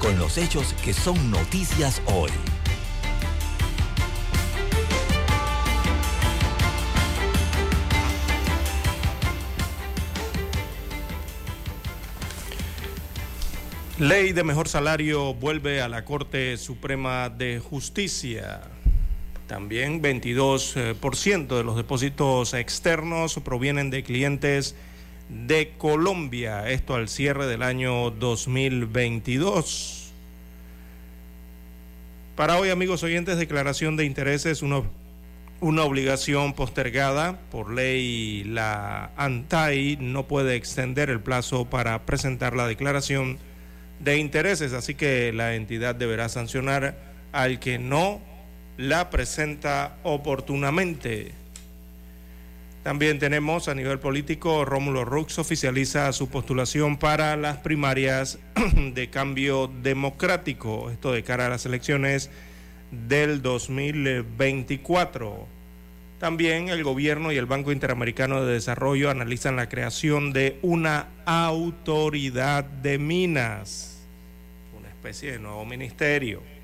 con los hechos que son noticias hoy. Ley de mejor salario vuelve a la Corte Suprema de Justicia. También 22% de los depósitos externos provienen de clientes de Colombia, esto al cierre del año 2022. Para hoy, amigos oyentes, declaración de intereses, una, una obligación postergada por ley, la ANTAI no puede extender el plazo para presentar la declaración de intereses, así que la entidad deberá sancionar al que no la presenta oportunamente. También tenemos a nivel político, Rómulo Rux oficializa su postulación para las primarias de cambio democrático, esto de cara a las elecciones del 2024. También el gobierno y el Banco Interamericano de Desarrollo analizan la creación de una autoridad de minas, una especie de nuevo ministerio.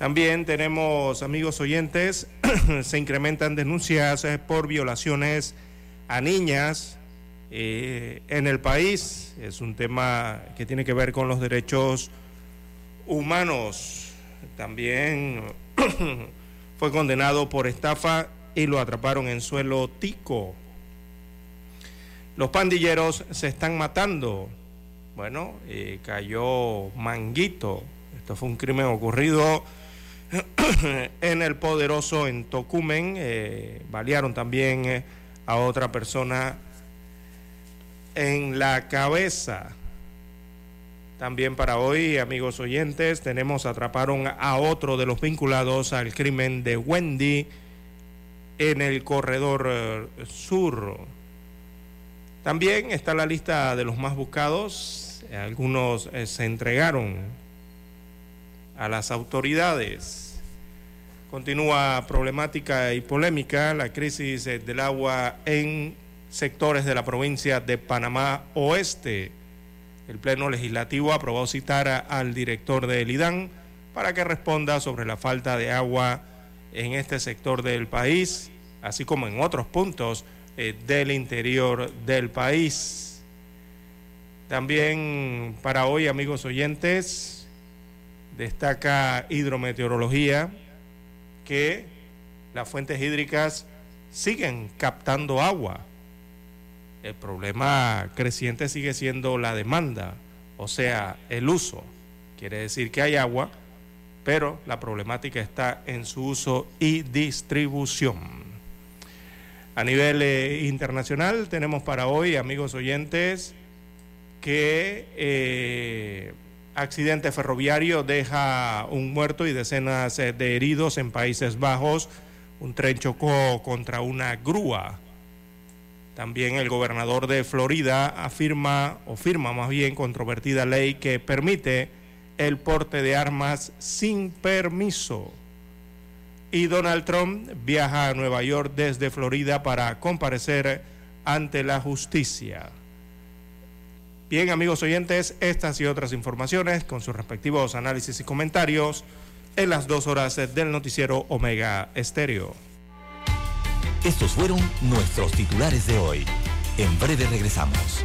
También tenemos, amigos oyentes, se incrementan denuncias eh, por violaciones a niñas eh, en el país. Es un tema que tiene que ver con los derechos humanos. También fue condenado por estafa y lo atraparon en suelo tico. Los pandilleros se están matando. Bueno, eh, cayó Manguito. Esto fue un crimen ocurrido en el poderoso en Tocumen. Eh, balearon también eh, a otra persona en la cabeza. También para hoy, amigos oyentes, tenemos atraparon a otro de los vinculados al crimen de Wendy en el corredor eh, sur. También está la lista de los más buscados. Algunos se entregaron a las autoridades. Continúa problemática y polémica la crisis del agua en sectores de la provincia de Panamá Oeste. El Pleno Legislativo aprobó citar a- al director del IDAN para que responda sobre la falta de agua en este sector del país, así como en otros puntos eh, del interior del país. También para hoy, amigos oyentes, destaca hidrometeorología que las fuentes hídricas siguen captando agua. El problema creciente sigue siendo la demanda, o sea, el uso. Quiere decir que hay agua, pero la problemática está en su uso y distribución. A nivel eh, internacional tenemos para hoy, amigos oyentes, que eh, accidente ferroviario deja un muerto y decenas eh, de heridos en Países Bajos. Un tren chocó contra una grúa. También el gobernador de Florida afirma, o firma más bien, controvertida ley que permite el porte de armas sin permiso. Y Donald Trump viaja a Nueva York desde Florida para comparecer ante la justicia. Bien, amigos oyentes, estas y otras informaciones con sus respectivos análisis y comentarios en las dos horas del noticiero Omega Estéreo. Estos fueron nuestros titulares de hoy. En breve regresamos.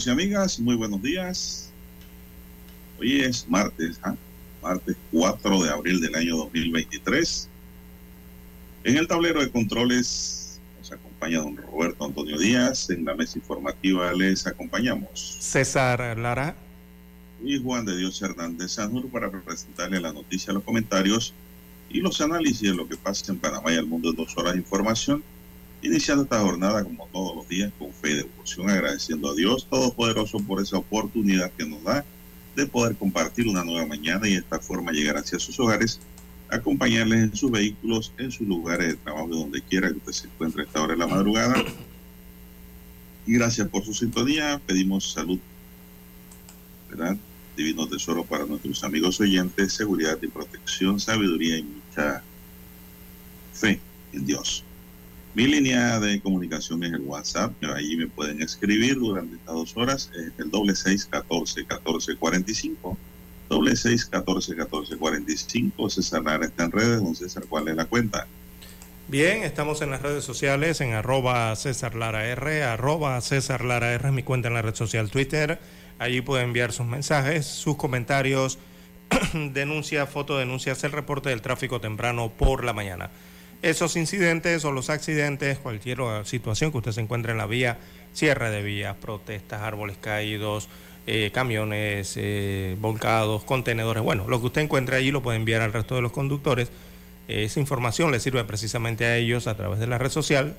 Amigos y amigas, muy buenos días. Hoy es martes, ¿ah? martes 4 de abril del año 2023. En el tablero de controles nos acompaña don Roberto Antonio Díaz. En la mesa informativa les acompañamos César Lara y Juan de Dios Hernández Sanur para presentarle la noticia, los comentarios y los análisis de lo que pasa en Panamá y el mundo en dos horas de información Iniciando esta jornada como todos los días con fe y devoción, agradeciendo a Dios Todopoderoso por esa oportunidad que nos da de poder compartir una nueva mañana y de esta forma llegar hacia sus hogares, acompañarles en sus vehículos, en sus lugares de trabajo, donde quiera que usted se encuentre a esta hora de la madrugada. Y gracias por su sintonía. Pedimos salud, ¿verdad? Divino tesoro para nuestros amigos oyentes, seguridad y protección, sabiduría y mucha fe en Dios. Mi línea de comunicación es el WhatsApp, allí me pueden escribir durante estas dos horas. Es el doble seis catorce catorce cuarenta y cinco. Doble seis catorce catorce cuarenta y cinco. César Lara está en redes. Don César, ¿cuál es la cuenta? Bien, estamos en las redes sociales en arroba César Lara R, arroba César Lara R es mi cuenta en la red social Twitter. Allí pueden enviar sus mensajes, sus comentarios, denuncias, fotodenuncias, el reporte del tráfico temprano por la mañana esos incidentes o los accidentes, cualquier situación que usted se encuentre en la vía, cierre de vías, protestas, árboles caídos, eh, camiones eh, volcados, contenedores, bueno, lo que usted encuentre allí lo puede enviar al resto de los conductores. esa información le sirve precisamente a ellos a través de la red social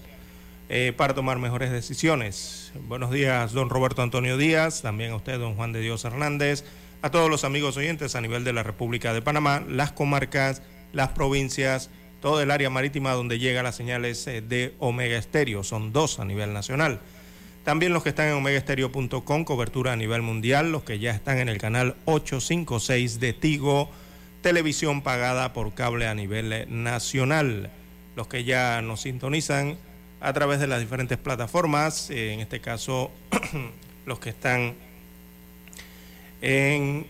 eh, para tomar mejores decisiones. Buenos días, don Roberto Antonio Díaz, también a usted, don Juan de Dios Hernández, a todos los amigos oyentes a nivel de la República de Panamá, las comarcas, las provincias, todo el área marítima donde llega las señales eh, de Omega Estéreo. Son dos a nivel nacional. También los que están en omegaestereo.com, cobertura a nivel mundial, los que ya están en el canal 856 de Tigo, televisión pagada por cable a nivel eh, nacional. Los que ya nos sintonizan a través de las diferentes plataformas, eh, en este caso los que están en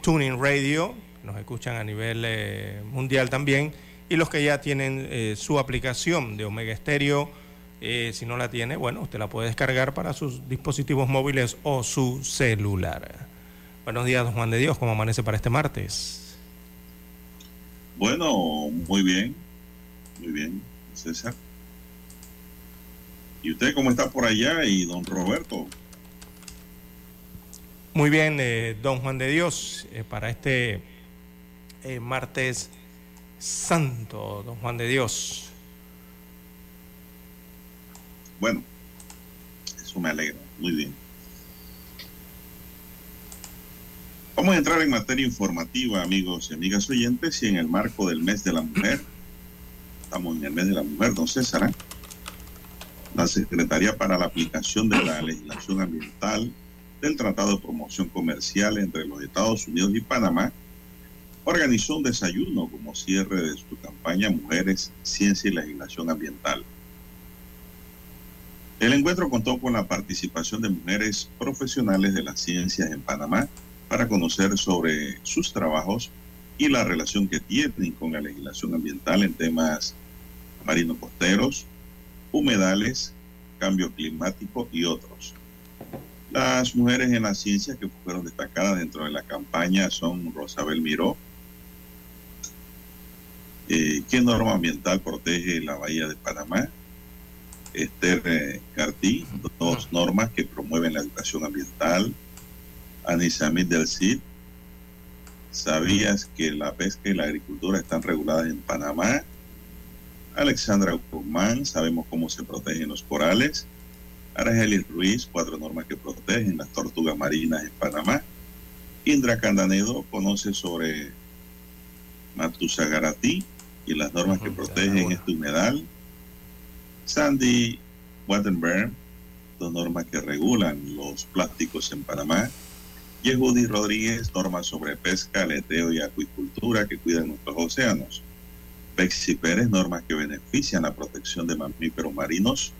Tuning Radio, nos escuchan a nivel mundial también y los que ya tienen eh, su aplicación de Omega Stereo. Eh, si no la tiene, bueno, usted la puede descargar para sus dispositivos móviles o su celular. Buenos días, don Juan de Dios, ¿cómo amanece para este martes? Bueno, muy bien, muy bien, César. ¿Y usted cómo está por allá y don Roberto? Muy bien, eh, don Juan de Dios, para este martes santo, don Juan de Dios. Bueno, eso me alegra, muy bien. Vamos a entrar en materia informativa, amigos y amigas oyentes, y en el marco del mes de la mujer, estamos en el mes de la mujer, don César, ¿eh? la Secretaría para la aplicación de la legislación ambiental del Tratado de Promoción Comercial entre los Estados Unidos y Panamá organizó un desayuno como cierre de su campaña Mujeres, Ciencia y Legislación Ambiental. El encuentro contó con la participación de mujeres profesionales de las ciencias en Panamá para conocer sobre sus trabajos y la relación que tienen con la legislación ambiental en temas marinos costeros, humedales, cambio climático y otros. Las mujeres en la ciencia que fueron destacadas dentro de la campaña son Rosabel Miró, eh, ¿Qué norma ambiental protege la bahía de Panamá? Esther eh, Cartí, dos normas que promueven la educación ambiental. Anisamid del CID, ¿sabías que la pesca y la agricultura están reguladas en Panamá? Alexandra Guzmán, sabemos cómo se protegen los corales. Argelis Ruiz, cuatro normas que protegen las tortugas marinas en Panamá. Indra Candanedo conoce sobre Matusagaratí, y las normas que protegen este humedal. Sandy Wattenberg, dos normas que regulan los plásticos en Panamá. Yehudi Rodríguez, normas sobre pesca, leteo y acuicultura que cuidan nuestros océanos. Bexi Pérez, normas que benefician la protección de mamíferos marinos.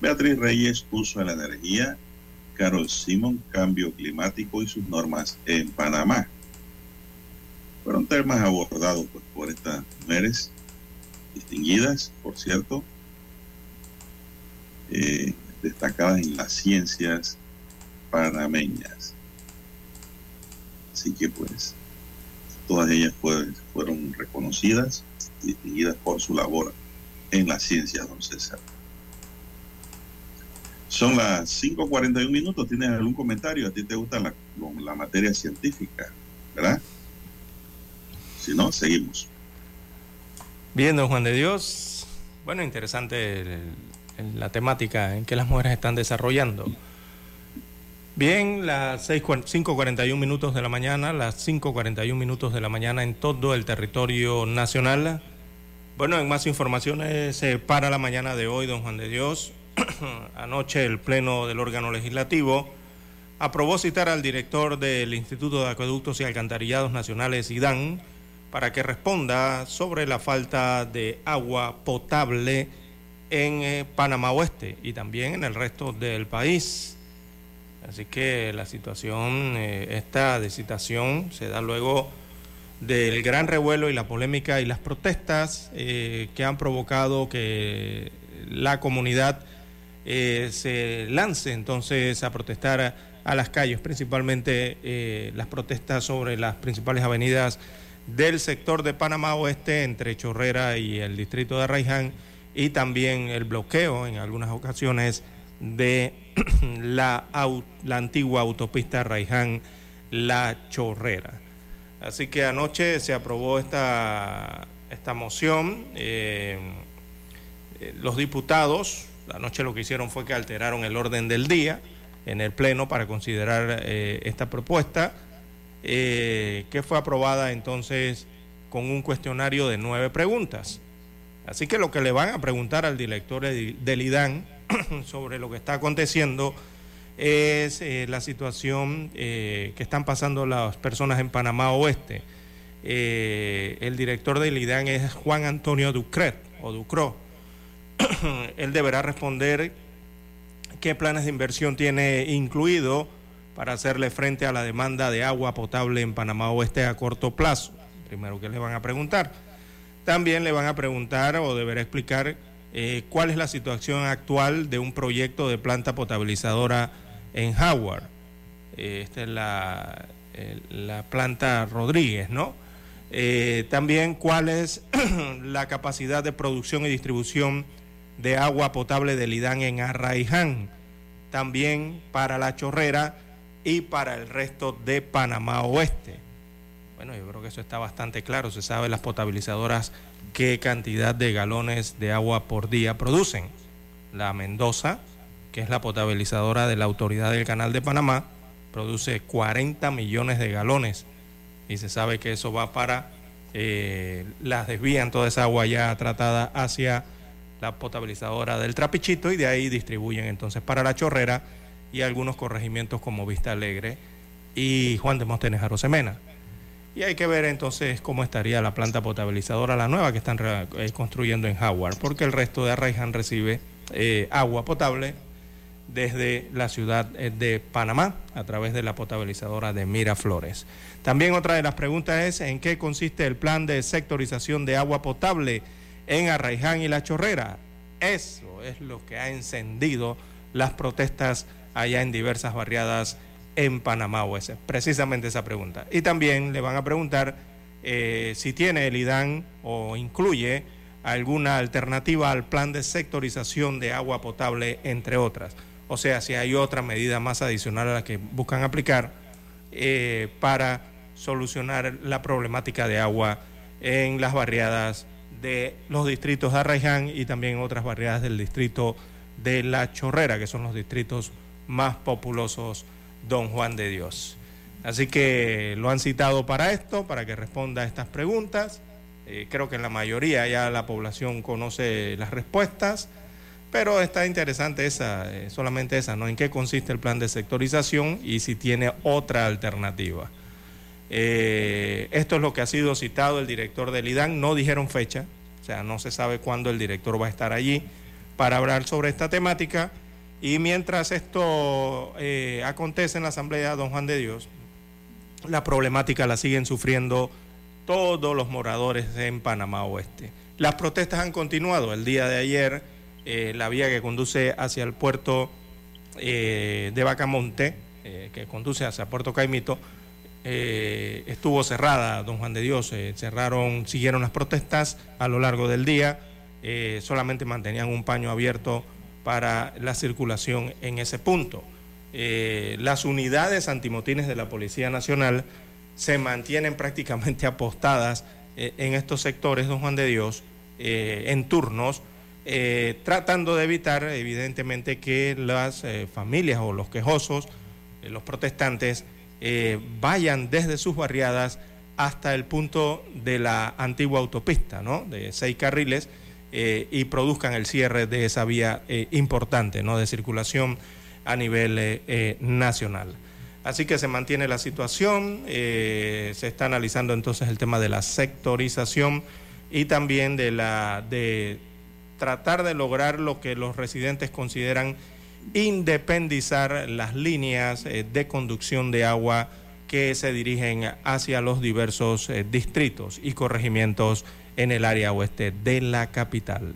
Beatriz Reyes, uso de la energía. Carol Simon, cambio climático y sus normas en Panamá. Fueron temas abordados pues, por estas mujeres distinguidas, por cierto, eh, destacadas en las ciencias panameñas. Así que pues todas ellas fueron reconocidas, distinguidas por su labor en la ciencia, don César. Son las 5.41 minutos. ¿Tienes algún comentario? ¿A ti te gusta la materia científica? ¿Verdad? Si no, seguimos. Bien, don Juan de Dios. Bueno, interesante la temática en que las mujeres están desarrollando. Bien, las 5.41 minutos de la mañana, las 5.41 minutos de la mañana en todo el territorio nacional. Bueno, en más informaciones eh, para la mañana de hoy, don Juan de Dios, anoche el Pleno del órgano legislativo aprobó citar al director del Instituto de Acueductos y Alcantarillados Nacionales, IDAN, para que responda sobre la falta de agua potable en eh, Panamá Oeste y también en el resto del país. Así que la situación, eh, esta de citación se da luego del gran revuelo y la polémica y las protestas eh, que han provocado que la comunidad eh, se lance entonces a protestar a, las calles, principalmente las protestas sobre las principales avenidas del sector de Panamá Oeste entre Chorrera y el distrito de Arraiján y también el bloqueo en algunas ocasiones de la, la antigua autopista Raiján-La Chorrera. Así que anoche se aprobó esta, esta moción. Eh, eh, los diputados, anoche lo que hicieron fue que alteraron el orden del día en el Pleno para considerar eh, esta propuesta, que fue aprobada entonces con un cuestionario de nueve preguntas. Así que lo que le van a preguntar al director del IDAN sobre lo que está aconteciendo es eh, la situación eh, que están pasando las personas en Panamá Oeste. Eh, el director del IDAN es Juan Antonio Ducret o Ducro. Él deberá responder qué planes de inversión tiene incluido para hacerle frente a la demanda de agua potable en Panamá Oeste a corto plazo. Primero que le van a preguntar. También le van a preguntar o deberá explicar eh, cuál es la situación actual de un proyecto de planta potabilizadora en Howard. Eh, esta es la, la, planta Rodríguez, ¿no? Eh, también cuál es la capacidad de producción y distribución de agua potable del IDAN en Arraiján, también para la Chorrera y para el resto de Panamá Oeste. Bueno, yo creo que eso está bastante claro, se sabe las potabilizadoras qué cantidad de galones de agua por día producen. La Mendoza, que es la potabilizadora de la Autoridad del Canal de Panamá, produce 40 millones de galones y se sabe que eso va para, eh, las desvían toda esa agua ya tratada hacia la potabilizadora del Trapichito y de ahí distribuyen entonces para la Chorrera y algunos corregimientos como Vista Alegre y Juan de Mostenes Rosemena. Y hay que ver entonces cómo estaría la planta potabilizadora, la nueva que están eh, construyendo en Howard, porque el resto de Arraiján recibe eh, agua potable desde la ciudad eh, de Panamá a través de la potabilizadora de Miraflores. También otra de las preguntas es en qué consiste el plan de sectorización de agua potable en Arraiján y La Chorrera. Eso es lo que ha encendido las protestas allá en diversas barriadas en Panamá o ese, precisamente esa pregunta. Y también le van a preguntar eh, si tiene el IDAN o incluye alguna alternativa al plan de sectorización de agua potable, entre otras. O sea, si hay otra medida más adicional a la que buscan aplicar eh, para solucionar la problemática de agua en las barriadas de los distritos de Arraiján y también otras barriadas del distrito de La Chorrera, que son los distritos más populosos don Juan de Dios. Así que lo han citado para esto, para que responda a estas preguntas. Eh, creo que en la mayoría ya la población conoce las respuestas, pero está interesante esa, eh, solamente esa, ¿no? ¿En qué consiste el plan de sectorización y si tiene otra alternativa? Eh, esto es lo que ha sido citado el director del IDAN, no dijeron fecha, o sea, no se sabe cuándo el director va a estar allí para hablar sobre esta temática. Y mientras esto eh, acontece en la Asamblea Don Juan de Dios, la problemática la siguen sufriendo todos los moradores en Panamá Oeste. Las protestas han continuado. El día de ayer, eh, la vía que conduce hacia el puerto eh, de Bacamonte, que conduce hacia Puerto Caimito, estuvo cerrada, don Juan de Dios. cerraron, siguieron las protestas a lo largo del día. solamente mantenían un paño abierto para la circulación en ese punto. Eh, las unidades antimotines de la Policía Nacional se mantienen prácticamente apostadas eh, en estos sectores, don Juan de Dios, eh, en turnos, tratando de evitar evidentemente que las familias o los quejosos, los protestantes, vayan desde sus barriadas hasta el punto de la antigua autopista, ¿no? De seis carriles, eh, y produzcan el cierre de esa vía eh, importante ¿no? de circulación a nivel eh, nacional. Así que se mantiene la situación, se está analizando entonces el tema de la sectorización y también de, la, de tratar de lograr lo que los residentes consideran independizar las líneas de conducción de agua que se dirigen hacia los diversos distritos y corregimientos en el área oeste de la capital.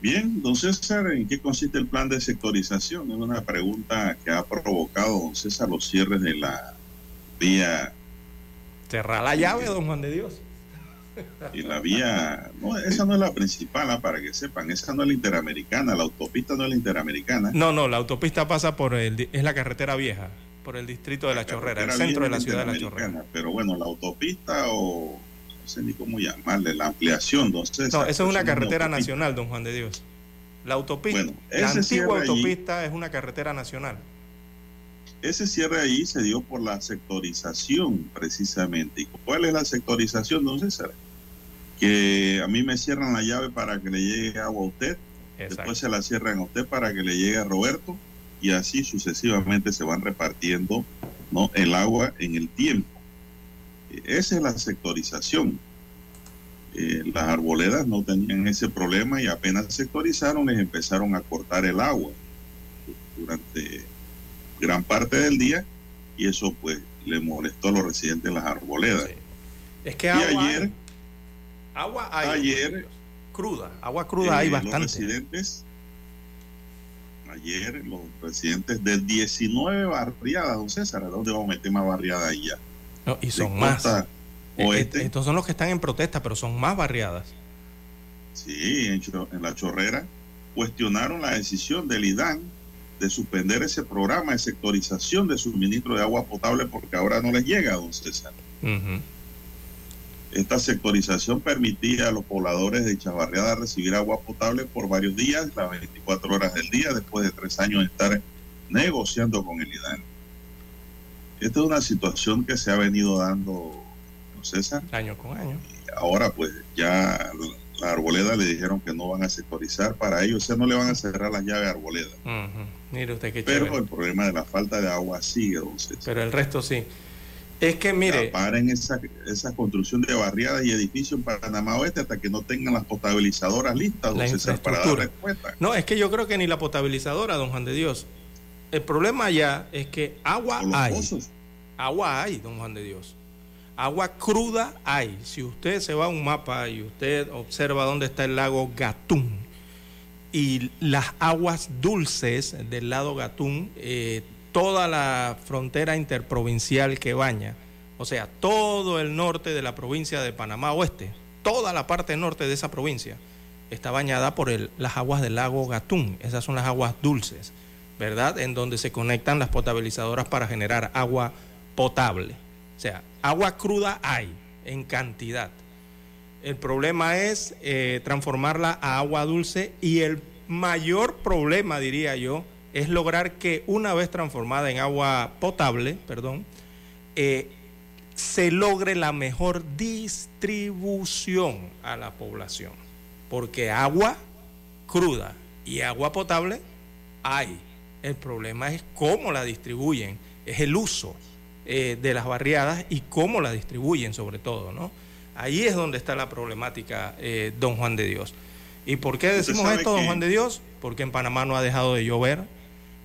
Bien, don César, ¿en qué consiste el plan de sectorización? Es una pregunta que ha provocado, don César, los cierres de la vía. Cerrar la llave, don Juan de Dios. Y la vía, no, esa no es la principal, ah, para que sepan, esa no es la interamericana, la autopista no es la interamericana. No, no, la autopista pasa por el, es la carretera vieja por el distrito de La, Chorrera, el centro de la ciudad de La Chorrera. Pero bueno, la autopista o no sé ni cómo llamarle, la ampliación, don César. No, eso es una carretera nacional, don Juan de Dios. La autopista, la antigua autopista es una carretera nacional. Ese cierre ahí se dio por la sectorización, precisamente. ¿Y cuál es la sectorización, don César? Que a mí me cierran la llave para que le llegue agua a usted, después se la cierran a usted para que le llegue a Roberto, y así sucesivamente se van repartiendo ¿no? el agua en el tiempo. Esa es la sectorización. Eh, las arboledas no tenían ese problema y apenas sectorizaron les empezaron a cortar el agua durante gran parte del día y eso pues le molestó a los residentes de las arboledas. Es que agua, ayer, agua hay, ayer cruda, agua cruda hay bastante. Los residentes ayer los presidentes de 19 barriadas, don César, ¿a dónde vamos a meter más barriadas ahí ya? No, y son más. Eh, eh, estos son los que están en protesta, pero son más barriadas. Sí, en, en la chorrera cuestionaron la decisión del IDAN de suspender ese programa de sectorización de suministro de agua potable porque ahora no les llega, don César. Esta sectorización permitía a los pobladores de Chavarriada recibir agua potable por varios días, las 24 horas del día, después de tres años de estar negociando con el IDAN. Esta es una situación que se ha venido dando, ¿no César? Año con año. ahora pues ya la arboleda le dijeron que no van a sectorizar para ellos, o sea, no le van a cerrar las llaves a arboleda. Mire usted qué Pero el problema de la falta de agua sigue, don César. Pero el resto sí. Es que mire. Paren esa, esa construcción de barriadas y edificios en Panamá Oeste hasta que no tengan las potabilizadoras listas, la infraestructura. No, es que yo creo que ni la potabilizadora, don Juan de Dios. El problema ya es que agua hay. Agua hay, don Juan de Dios. Agua cruda hay. Si usted se va a un mapa y usted observa dónde está el lago Gatún y las aguas dulces del lado Gatún eh, toda la frontera interprovincial que baña, o sea, todo el norte de la provincia de Panamá Oeste, toda la parte norte de esa provincia, está bañada por las aguas del lago Gatún. Esas son las aguas dulces, ¿verdad? En donde se conectan las potabilizadoras para generar agua potable. O sea, agua cruda hay en cantidad. El problema es eh, transformarla a agua dulce y el mayor problema, diría yo, es lograr que una vez transformada en agua potable, perdón, eh, se logre la mejor distribución a la población. Porque agua cruda y agua potable hay. El problema es cómo la distribuyen, es el uso eh, de las barriadas y cómo la distribuyen sobre todo, ¿no? Ahí es donde está la problemática, eh, don Juan de Dios. ¿Y por qué decimos esto, don Juan de Dios? Porque en Panamá no ha dejado de llover.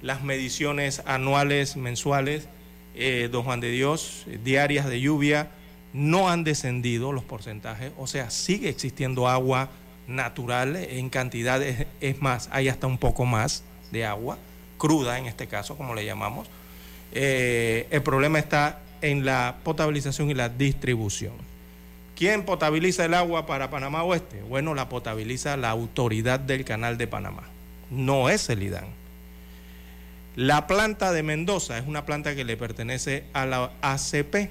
Las mediciones anuales, mensuales, eh, don Juan de Dios, diarias de lluvia, no han descendido los porcentajes. O sea, sigue existiendo agua natural en cantidades. Es más, hay hasta un poco más de agua, cruda en este caso, como le llamamos. Eh, el problema está en la potabilización y la distribución. ¿Quién potabiliza el agua para Panamá Oeste? Bueno, la potabiliza la autoridad del canal de Panamá, no es el IDAN. La planta de Mendoza es una planta que le pertenece a la ACP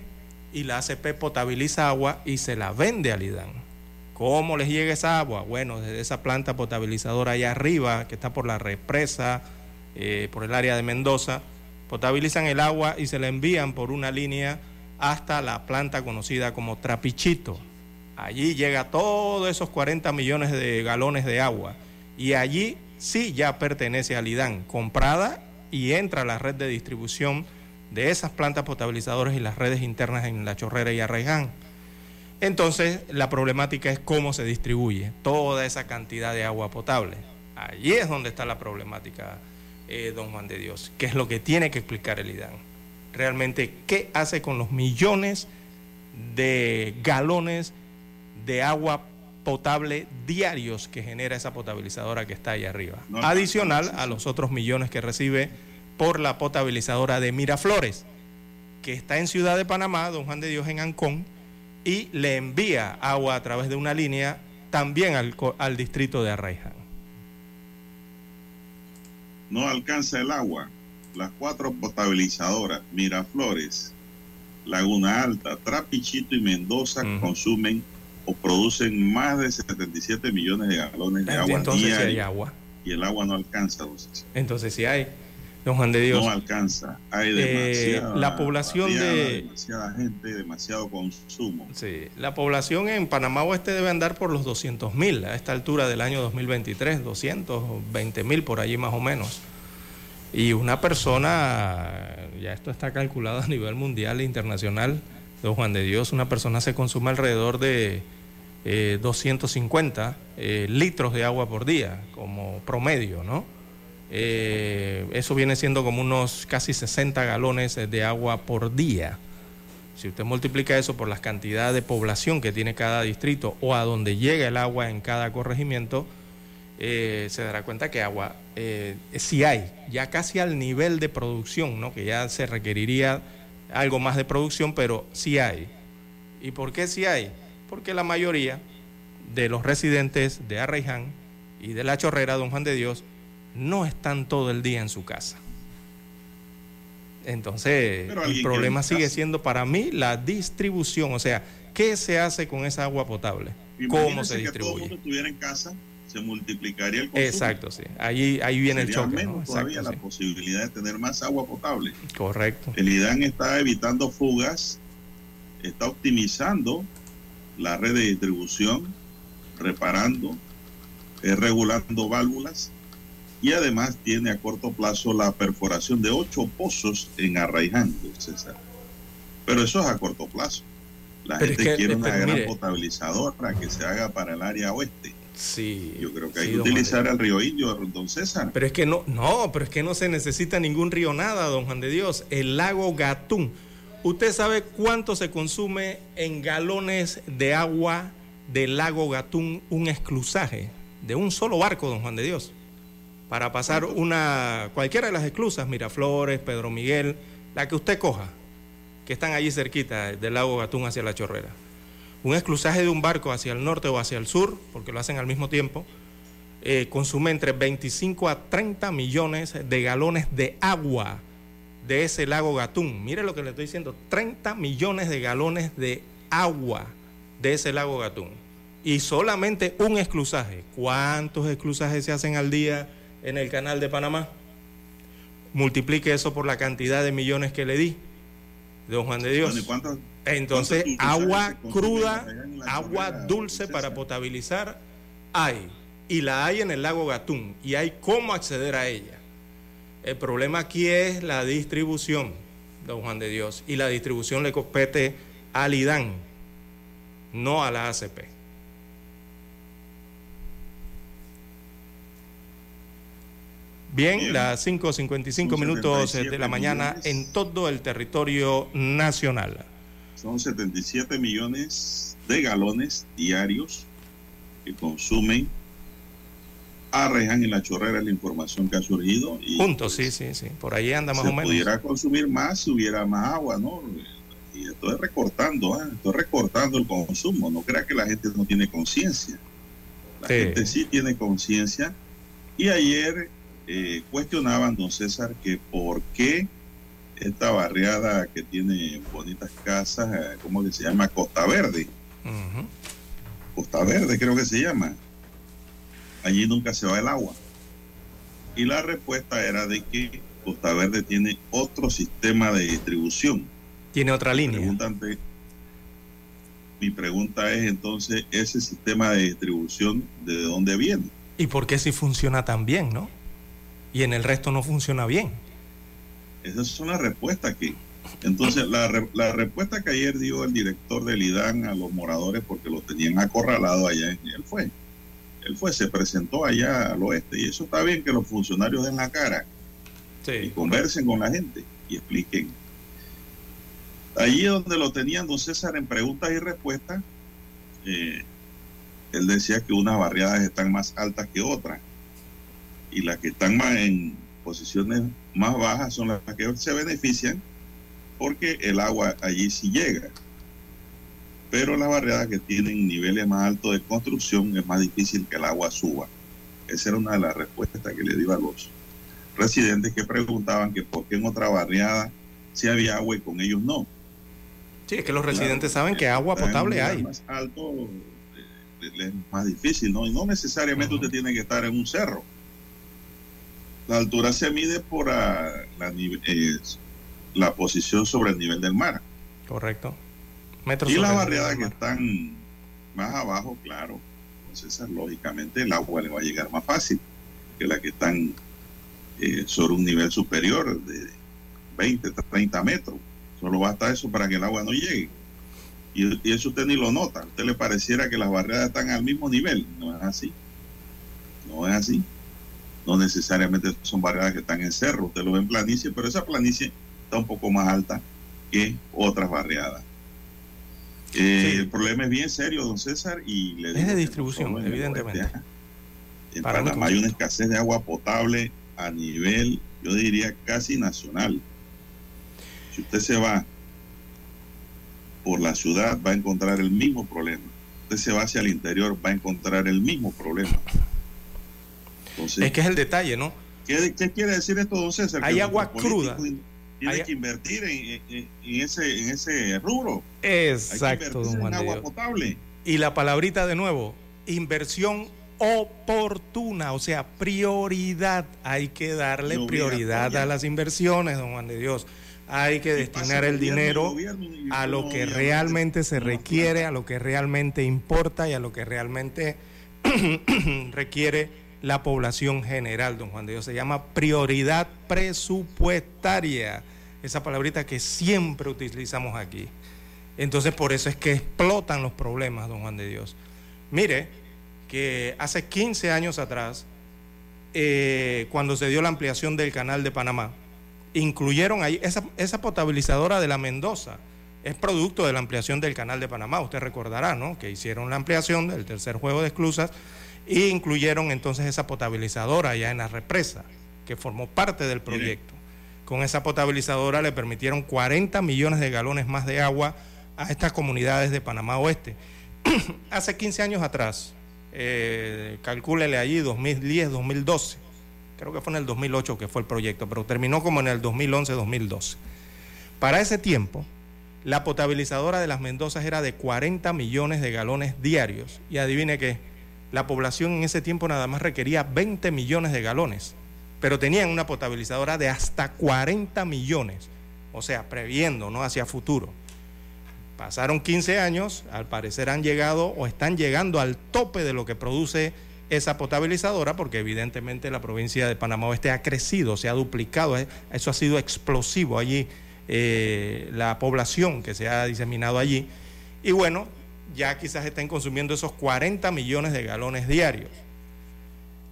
y la ACP potabiliza agua y se la vende al IDAN. ¿Cómo les llega esa agua? Bueno, desde esa planta potabilizadora allá arriba, que está por la represa, eh, por el área de Mendoza, potabilizan el agua y se la envían por una línea hasta la planta conocida como Trapichito. Allí llega todos esos 40 millones de galones de agua y allí sí ya pertenece al IDAN, comprada y entra a la red de distribución de esas plantas potabilizadoras y las redes internas en La Chorrera y Arraiján. Entonces, la problemática es cómo se distribuye toda esa cantidad de agua potable. Allí es donde está la problemática, eh, don Juan de Dios, que es lo que tiene que explicar el IDAN. Realmente, ¿qué hace con los millones de galones de agua potable diarios que genera esa potabilizadora que está ahí arriba? Adicional a los otros millones que recibe por la potabilizadora de Miraflores, que está en Ciudad de Panamá, don Juan de Dios en Ancón, y le envía agua a través de una línea también al, distrito de Arraiján. No alcanza el agua. Las cuatro potabilizadoras, Miraflores, Laguna Alta, Trapichito y Mendoza consumen o producen más de 77 millones de galones de agua Entonces hay agua. Y el agua no alcanza. Entonces sí hay. Don Juan de Dios. No alcanza. Hay eh, demasiada, la población de. Demasiada gente, demasiado consumo. Sí, la población en Panamá Oeste debe andar por los 200 mil a esta altura del año 2023, 220 mil por allí más o menos. Y una persona, ya esto está calculado a nivel mundial e internacional, don Juan de Dios, una persona se consume alrededor de 250 eh, eh, litros de agua por día como promedio, ¿no? Eh, eso viene siendo como unos casi 60 galones de agua por día. Si usted multiplica eso por la cantidad de población que tiene cada distrito o a donde llega el agua en cada corregimiento, se dará cuenta que agua sí hay, ya casi al nivel de producción, ¿no? que ya se requeriría algo más de producción, pero sí hay. ¿Y por qué sí hay? Porque la mayoría de los residentes de Arraiján y de La Chorrera, Don Juan de Dios, no están todo el día en su casa. Entonces, el problema sigue siendo para mí la distribución, o sea, ¿qué se hace con esa agua potable? ¿Cómo se distribuye? Si todo el mundo estuviera en casa, se multiplicaría el consumo. Exacto, sí. Ahí, ahí viene el choque. menos todavía la posibilidad de tener más agua potable. Correcto. El IDAN está evitando fugas, está optimizando la red de distribución, reparando, eh, regulando válvulas y además tiene a corto plazo la perforación de ocho pozos en Arraiján, César. Pero eso es a corto plazo. La gente quiere una gran potabilizadora que se haga para el área oeste. Sí. Yo creo que hay que utilizar el río Indio, don César. Pero es que no, no, pero es que no se necesita ningún río nada, don Juan de Dios. El lago Gatún. ¿Usted sabe cuánto se consume en galones de agua del lago Gatún un esclusaje de un solo barco, don Juan de Dios? para pasar una cualquiera de las esclusas, Miraflores, Pedro Miguel, la que usted coja, que están allí cerquita del lago Gatún hacia la Chorrera. Un esclusaje de un barco hacia el norte o hacia el sur, porque lo hacen al mismo tiempo, eh, consume entre 25 a 30 millones de galones de agua de ese lago Gatún. Mire lo que le estoy diciendo, 30 millones de galones de agua de ese lago Gatún. Y solamente un esclusaje. ¿Cuántos esclusajes se hacen al día? en el canal de Panamá. Multiplique eso por la cantidad de millones que le di, don Juan de Dios. Entonces, agua cruda, agua dulce para potabilizar, hay. Y la hay en el lago Gatún. Y hay cómo acceder a ella. El problema aquí es la distribución, don Juan de Dios, y la distribución le compete al IDAN, no a la ACP. Bien, Bien. las 5.55 minutos eh, de la mañana en todo el territorio nacional. Son 77 millones de galones diarios que consumen Arrejan en la chorrera la información que ha surgido. Y, Juntos, sí, sí, sí. Por ahí anda más o menos. pudiera consumir más si hubiera más agua, ¿no? Y estoy recortando, ¿eh? estoy recortando el consumo. No crea que la gente no tiene conciencia. La gente sí tiene conciencia. Y ayer eh, cuestionaban, don César, que por qué esta barriada que tiene bonitas casas, eh, ¿cómo que se llama? Costa Verde. Costa Verde creo que se llama allí nunca se va el agua. Y la respuesta era de que Costa Verde tiene otro sistema de distribución. Tiene otra línea. mi pregunta es entonces, ese sistema de distribución, ¿de dónde viene? ¿Y por qué si funciona tan bien, no? Y en el resto no funciona bien. Esa es una respuesta que... Entonces, la, la respuesta que ayer dio el director del IDAN a los moradores porque lo tenían acorralado allá en él fue él fue, se presentó allá al oeste y eso está bien que los funcionarios den la cara y conversen con la gente y expliquen. Allí donde lo tenían don César en preguntas y respuestas, eh, él decía que unas barriadas están más altas que otras y las que están más en posiciones más bajas son las que se benefician porque el agua allí sí llega pero las barriadas que tienen niveles más altos de construcción es más difícil que el agua suba. Esa era una de las respuestas que le dio a los residentes que preguntaban que por qué en otra barriada sí había agua y con ellos no. Sí, es que los residentes saben que agua potable hay. Más alto eh, es más difícil, ¿no? Y no necesariamente usted tiene que estar en un cerro. La altura se mide por la, eh, la posición sobre el nivel del mar. Correcto y las barriadas que están más abajo, claro, entonces lógicamente el agua le va a llegar más fácil que las que están eh, sobre un nivel superior de 20, 30 metros. Solo basta eso para que el agua no llegue. Y, eso usted ni lo nota. A usted le pareciera que las barriadas están al mismo nivel. No es así. No es así. No necesariamente son barriadas que están en cerro. Usted lo ve en planicie, pero esa planicie está un poco más alta que otras barriadas. Eh, el problema es bien serio, don César, y le es de distribución, evidentemente. En Panamá hay una escasez de agua potable a nivel, yo diría, casi nacional. Si usted se va por la ciudad, va a encontrar el mismo problema. Usted se va hacia el interior, va a encontrar el mismo problema. es que es el detalle, ¿no? ¿Qué, quiere decir esto, don César? Hay agua cruda tiene que invertir en, ese, en ese rubro. Exacto, don Juan en agua potable. Y la palabrita de nuevo, inversión oportuna, o sea, prioridad. Hay que darle prioridad a las inversiones, don Juan de Dios. Hay que destinar el dinero a lo que realmente se requiere, a lo que realmente importa y a lo que realmente requiere la población general, don Juan de Dios. Se llama prioridad presupuestaria, esa palabrita que siempre utilizamos aquí. Entonces por eso es que explotan los problemas, don Juan de Dios. Mire que hace 15 años atrás, eh, cuando se dio la ampliación del canal de Panamá, incluyeron ahí esa, potabilizadora de la Mendoza. Es producto de la ampliación del canal de Panamá. Usted recordará, ¿no? Que hicieron la ampliación del tercer juego de esclusas y incluyeron entonces esa potabilizadora ya en la represa, que formó parte del proyecto. Con esa potabilizadora le permitieron 40 millones de galones más de agua a estas comunidades de Panamá Oeste. Hace 15 años atrás, eh, calcúlele allí 2010, 2012, creo que fue en el 2008 que fue el proyecto, pero terminó como en el 2011, 2012. Para ese tiempo, la potabilizadora de las Mendozas era de 40 millones de galones diarios. Y adivine qué, la población en ese tiempo nada más requería 20 millones de galones, pero tenían una potabilizadora de hasta 40 millones, o sea, previendo, ¿no? Hacia futuro. Pasaron 15 años, al parecer han llegado o están llegando al tope de lo que produce esa potabilizadora, porque evidentemente la provincia de Panamá Oeste ha crecido, se ha duplicado, eh, eso ha sido explosivo allí, eh, la población que se ha diseminado allí. Y bueno, ya quizás estén consumiendo esos 40 millones de galones diarios.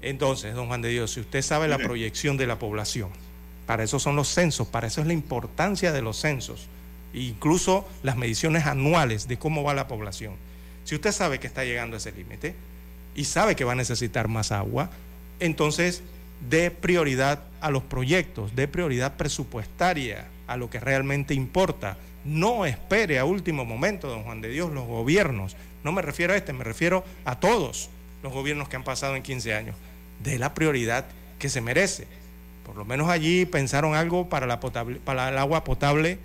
Entonces, don Juan de Dios, si usted sabe la proyección de la población, para eso son los censos, para eso es la importancia de los censos, e incluso las mediciones anuales de cómo va la población. Si usted sabe que está llegando a ese límite y sabe que va a necesitar más agua, entonces dé prioridad a los proyectos, dé prioridad presupuestaria a lo que realmente importa. No espere a último momento, don Juan de Dios, los gobiernos. No me refiero a este, me refiero a todos los gobiernos que han pasado en 15 años. De la prioridad que se merece. Por lo menos allí pensaron algo para, el agua potable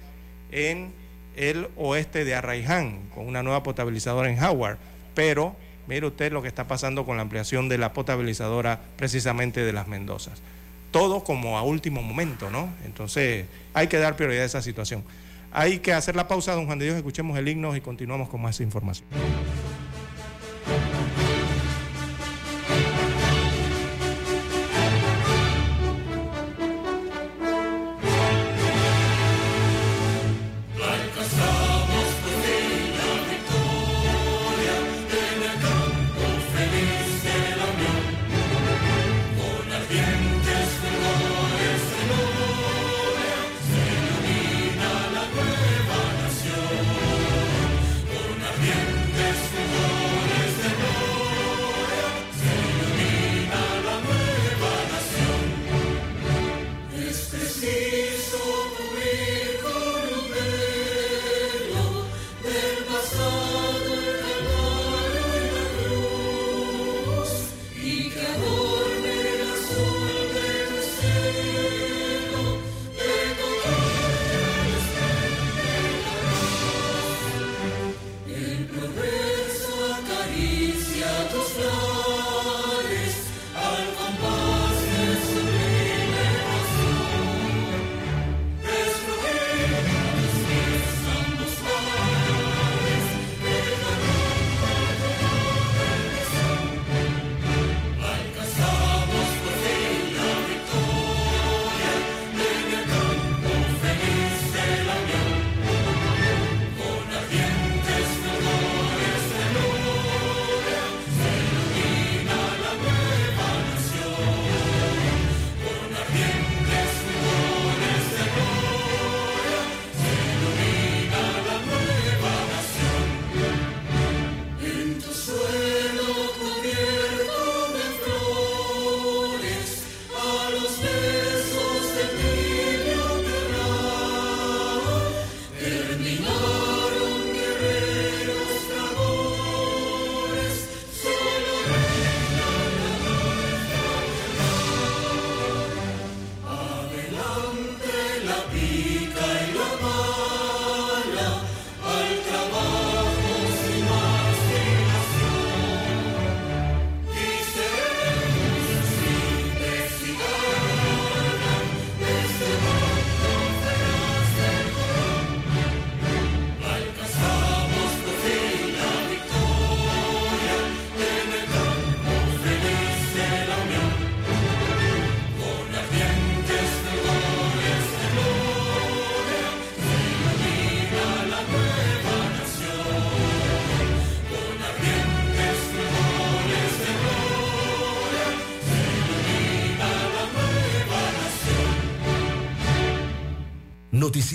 en el oeste de Arraiján, con una nueva potabilizadora en Howard. Pero mire usted lo que está pasando con la ampliación de la potabilizadora precisamente de las Mendozas. Todo como a último momento, ¿no? Entonces hay que dar prioridad a esa situación. Hay que hacer la pausa, don Juan de Dios, escuchemos el himno y continuamos con más información.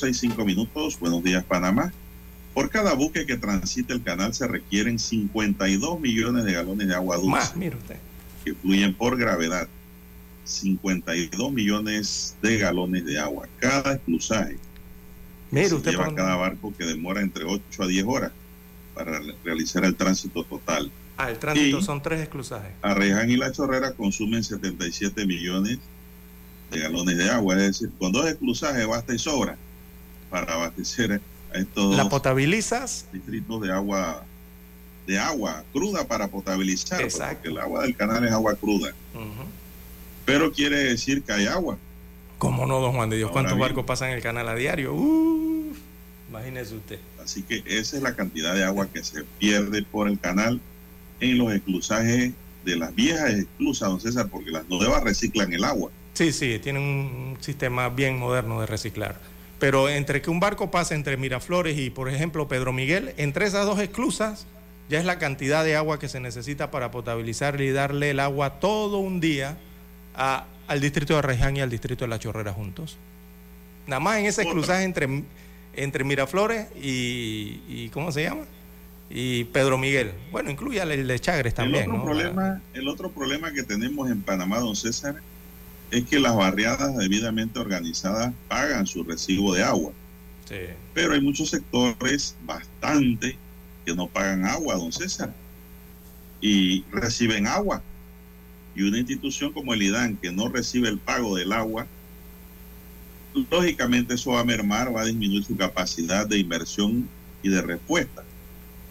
12 y 5 minutos. Buenos días, Panamá. Por cada buque que transite el canal se requieren 52 millones de galones de agua dulce. Que fluyen por gravedad. 52 millones de galones de agua. Cada esclusaje. Mire usted. Lleva cada barco que demora entre 8 a 10 horas para realizar el tránsito total. Ah, el tránsito son tres esclusajes. Arreján y La Chorrera consumen 77 millones de galones de agua. Es decir, con dos esclusajes basta y sobra para abastecer a estos La potabilizas. distritos de agua de agua cruda para potabilizar, pues, Exacto. porque el agua del canal es agua cruda. Pero quiere decir que hay agua. ¿Cómo no, don Juan de Dios? Ahora ¿Cuántos bien. barcos pasan el canal a diario? Uf, imagínese usted. Así que esa es la cantidad de agua que se pierde por el canal en los exclusajes de las viejas esclusas, don César, porque las nuevas reciclan el agua. Sí, sí, tienen un sistema bien moderno de reciclar. Pero entre que un barco pase entre Miraflores y, por ejemplo, Pedro Miguel, entre esas dos esclusas, ya es la cantidad de agua que se necesita para potabilizar y darle el agua todo un día a- al distrito de Reján y al distrito de La Chorrera juntos. Nada más en ese esclusaje entre, entre Miraflores y, y, ¿cómo se llama? Y Pedro Miguel. Bueno, incluye el de Chagres también, el, otro ¿no? problema, el otro problema que tenemos en Panamá, don César, es que las barriadas debidamente organizadas pagan su recibo de agua. Sí. Pero hay muchos sectores, bastante, que no pagan agua, don César, y reciben agua. Y una institución como el IDAN, que no recibe el pago del agua, lógicamente eso va a mermar, va a disminuir su capacidad de inversión y de respuesta.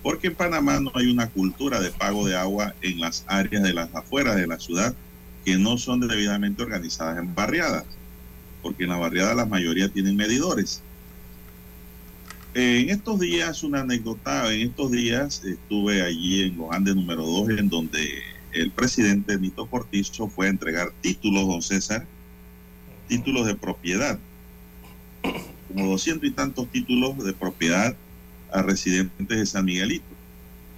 Porque en Panamá no hay una cultura de pago de agua en las áreas de las afueras de la ciudad que no son debidamente organizadas en barriadas. Porque en la barriada la mayoría tienen medidores. En estos días, una anécdota, en estos días estuve allí en los Andes número 2, en donde el presidente Nito Cortizo fue a entregar títulos, don César, títulos de propiedad, como doscientos y tantos títulos de propiedad a residentes de San Miguelito.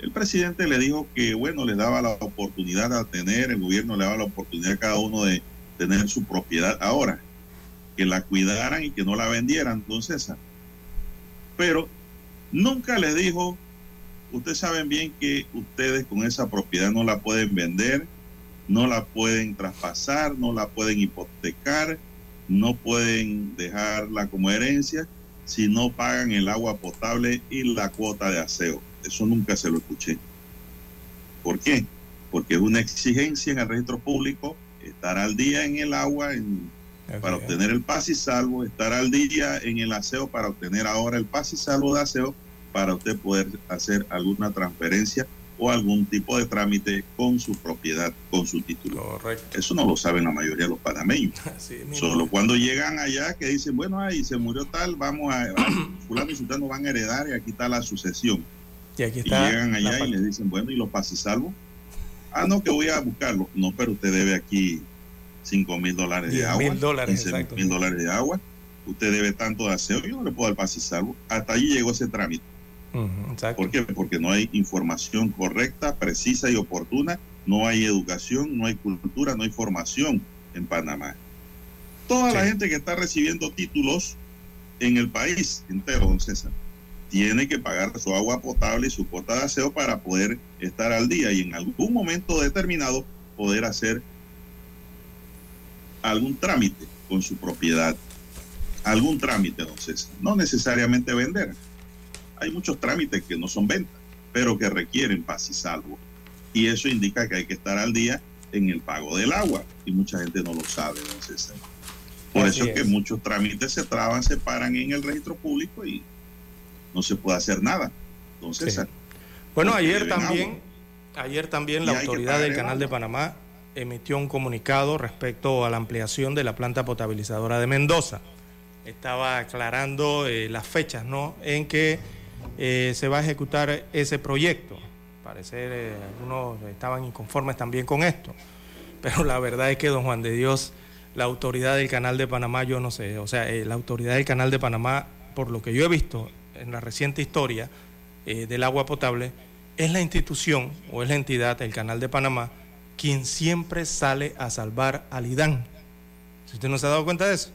El presidente le dijo que, bueno, les daba la oportunidad a tener, el gobierno le daba la oportunidad a cada uno de tener su propiedad ahora, que la cuidaran y que no la vendieran, don César pero nunca les dijo, ustedes saben bien que ustedes con esa propiedad no la pueden vender, no la pueden traspasar, no la pueden hipotecar, no pueden dejarla como herencia si no pagan el agua potable y la cuota de aseo. Eso nunca se lo escuché. ¿Por qué? Porque es una exigencia en el registro público estar al día en el agua, en para obtener el paz y salvo, estar al día en el aseo para obtener ahora el paz y salvo de aseo para usted poder hacer alguna transferencia o algún tipo de trámite con su propiedad, con su título. Correcto. Eso no lo saben la mayoría de los panameños. Mismo. Solo cuando llegan allá que dicen, bueno, ahí se murió tal, vamos a, a- fulano y sultano van a heredar y aquí está la sucesión. Y aquí Y está. llegan allá y les dicen, bueno, ¿y los y salvo? Ah, no, que voy a buscarlo. No, pero usted debe aquí 5 mil dólares de 10 agua. mil dólares, 15 exacto. mil dólares de agua. Usted debe tanto de aseo. Yo no le puedo dar paz y salvo. Hasta allí llegó ese trámite. Ujú, exacto. ¿Por qué? Porque no hay información correcta, precisa y oportuna. No hay educación, no hay cultura, no hay formación en Panamá. Toda la gente que está recibiendo títulos en el país entero, don César, tiene que pagar su agua potable y su cuota de aseo para poder estar al día y en algún momento determinado poder hacer algún trámite con su propiedad. Algún trámite, don César. No necesariamente vender. Hay muchos trámites que no son ventas, pero que requieren paz y salvo. Y eso indica que hay que estar al día en el pago del agua. Y mucha gente no lo sabe, don César. Por Así eso es que muchos trámites se traban, se paran en el registro público y no se puede hacer nada. Sí. César. Bueno, ayer también, agua. ayer también Y la autoridad del el Canal de. Panamá emitió un comunicado respecto a la ampliación de la planta potabilizadora de Mendoza. Estaba aclarando eh, las fechas ¿no? en que eh, se va a ejecutar ese proyecto. Parecer eh, algunos estaban inconformes también con esto. Pero la verdad es que don Juan de Dios, la autoridad del Canal de Panamá, yo no sé, o sea, eh, la autoridad del Canal de Panamá, por lo que yo he visto en la reciente historia eh, del agua potable, es la institución o es la entidad, el Canal de Panamá, quien siempre sale a salvar al IDAN. Si usted no se ha dado cuenta de eso,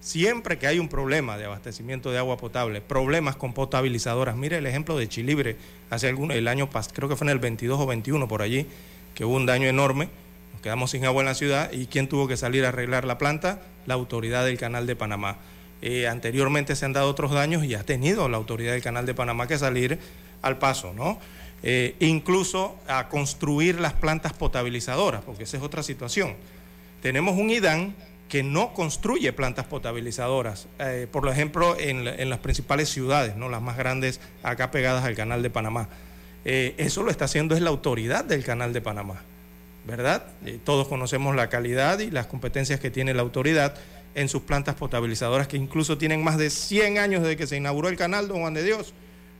siempre que hay un problema de abastecimiento de agua potable, problemas con potabilizadoras, mire el ejemplo de Chilibre, hace algún, el año pasado, creo que fue en el 22 o 21 por allí, que hubo un daño enorme quedamos sin agua en la ciudad y quién tuvo que salir a arreglar la planta, la autoridad del Canal de Panamá. Eh, anteriormente se han dado otros daños y ha tenido la autoridad del Canal de Panamá que salir al paso, ¿no? Eh, incluso a construir las plantas potabilizadoras, porque esa es otra situación. Tenemos un IDAN que no construye plantas potabilizadoras, eh, por ejemplo, en, en, las principales ciudades, ¿no? las más grandes acá pegadas al Canal de Panamá. eso lo está haciendo es la autoridad del Canal de Panamá. ¿verdad? todos conocemos la calidad y las competencias que tiene la autoridad en sus plantas potabilizadoras, que incluso tienen más de 100 años desde que se inauguró el canal Don Juan de Dios.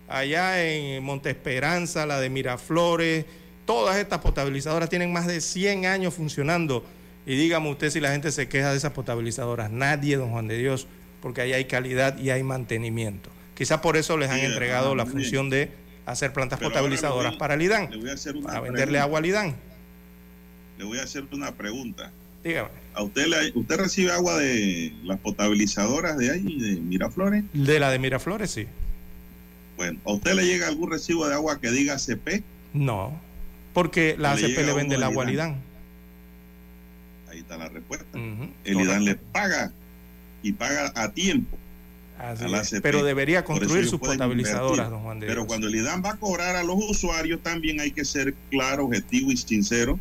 Allá en Monte Esperanza, la de Miraflores, todas estas potabilizadoras tienen más de 100 años funcionando. Y dígame usted si la gente se queja de esas potabilizadoras. Nadie, don Juan de Dios, porque ahí hay calidad y hay mantenimiento. Quizá por eso les han entregado la función de hacer plantas potabilizadoras para el IDAN, para venderle agua al IDAN le voy a hacer una pregunta. Dígame. ¿A usted, usted recibe agua de las potabilizadoras de ahí, de Miraflores? De la de Miraflores, sí. Bueno, ¿a usted le llega algún recibo de agua que diga CP? No, porque la ACP le, vende el agua al IDAN. Ahí está la respuesta. el IDAN le paga y paga a tiempo. pero debería construir sus potabilizadoras, don Juan de Pero cuando el IDAN va a cobrar a los usuarios, también hay que ser claro, objetivo y sincero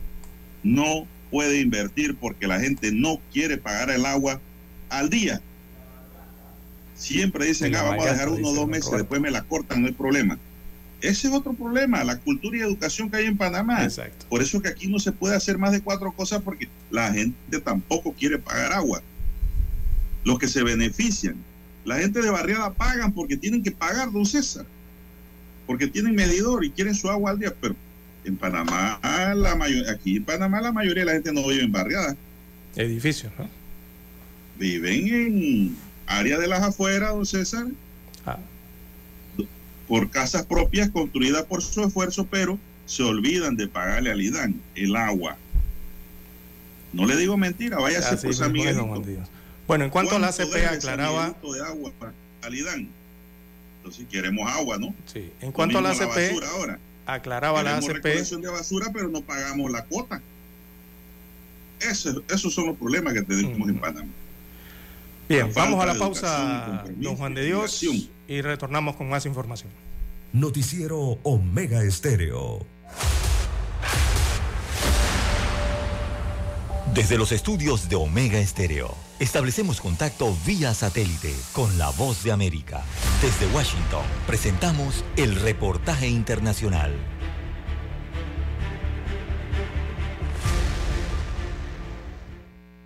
no puede invertir porque la gente no quiere pagar el agua al día. Siempre dicen, ah, vamos a dejar uno o dos meses, después me la cortan, no hay problema. Ese es otro problema, la cultura y educación que hay en Panamá. Por eso que aquí no se puede hacer más de cuatro cosas porque la gente tampoco quiere pagar agua. Los que se benefician, la gente de barriada pagan porque tienen que pagar, don César, porque tienen medidor y quieren su agua al día, pero en Panamá, la mayor, aquí en Panamá la mayoría de la gente no vive en barriadas. Edificios, ¿no? Viven en áreas de las afueras, don César. Ah. Por casas propias construidas por su esfuerzo, pero se olvidan de pagarle al IDAN el agua. No le digo mentira, váyase por San Miguel. Bueno, en cuanto a la ACP aclaraba. De agua al IDAN. Entonces queremos agua, ¿no? Sí. En cuanto a la ACP. ahora aclaraba la ACP. de basura, pero no pagamos la cuota. esos son los problemas que tenemos en Panamá. Bien, vamos a la pausa, don Juan de Dios, y retornamos con más información. Noticiero Omega Estéreo. Desde los estudios de Omega Estéreo, establecemos contacto vía satélite con la voz de América. Desde Washington, presentamos el reportaje internacional.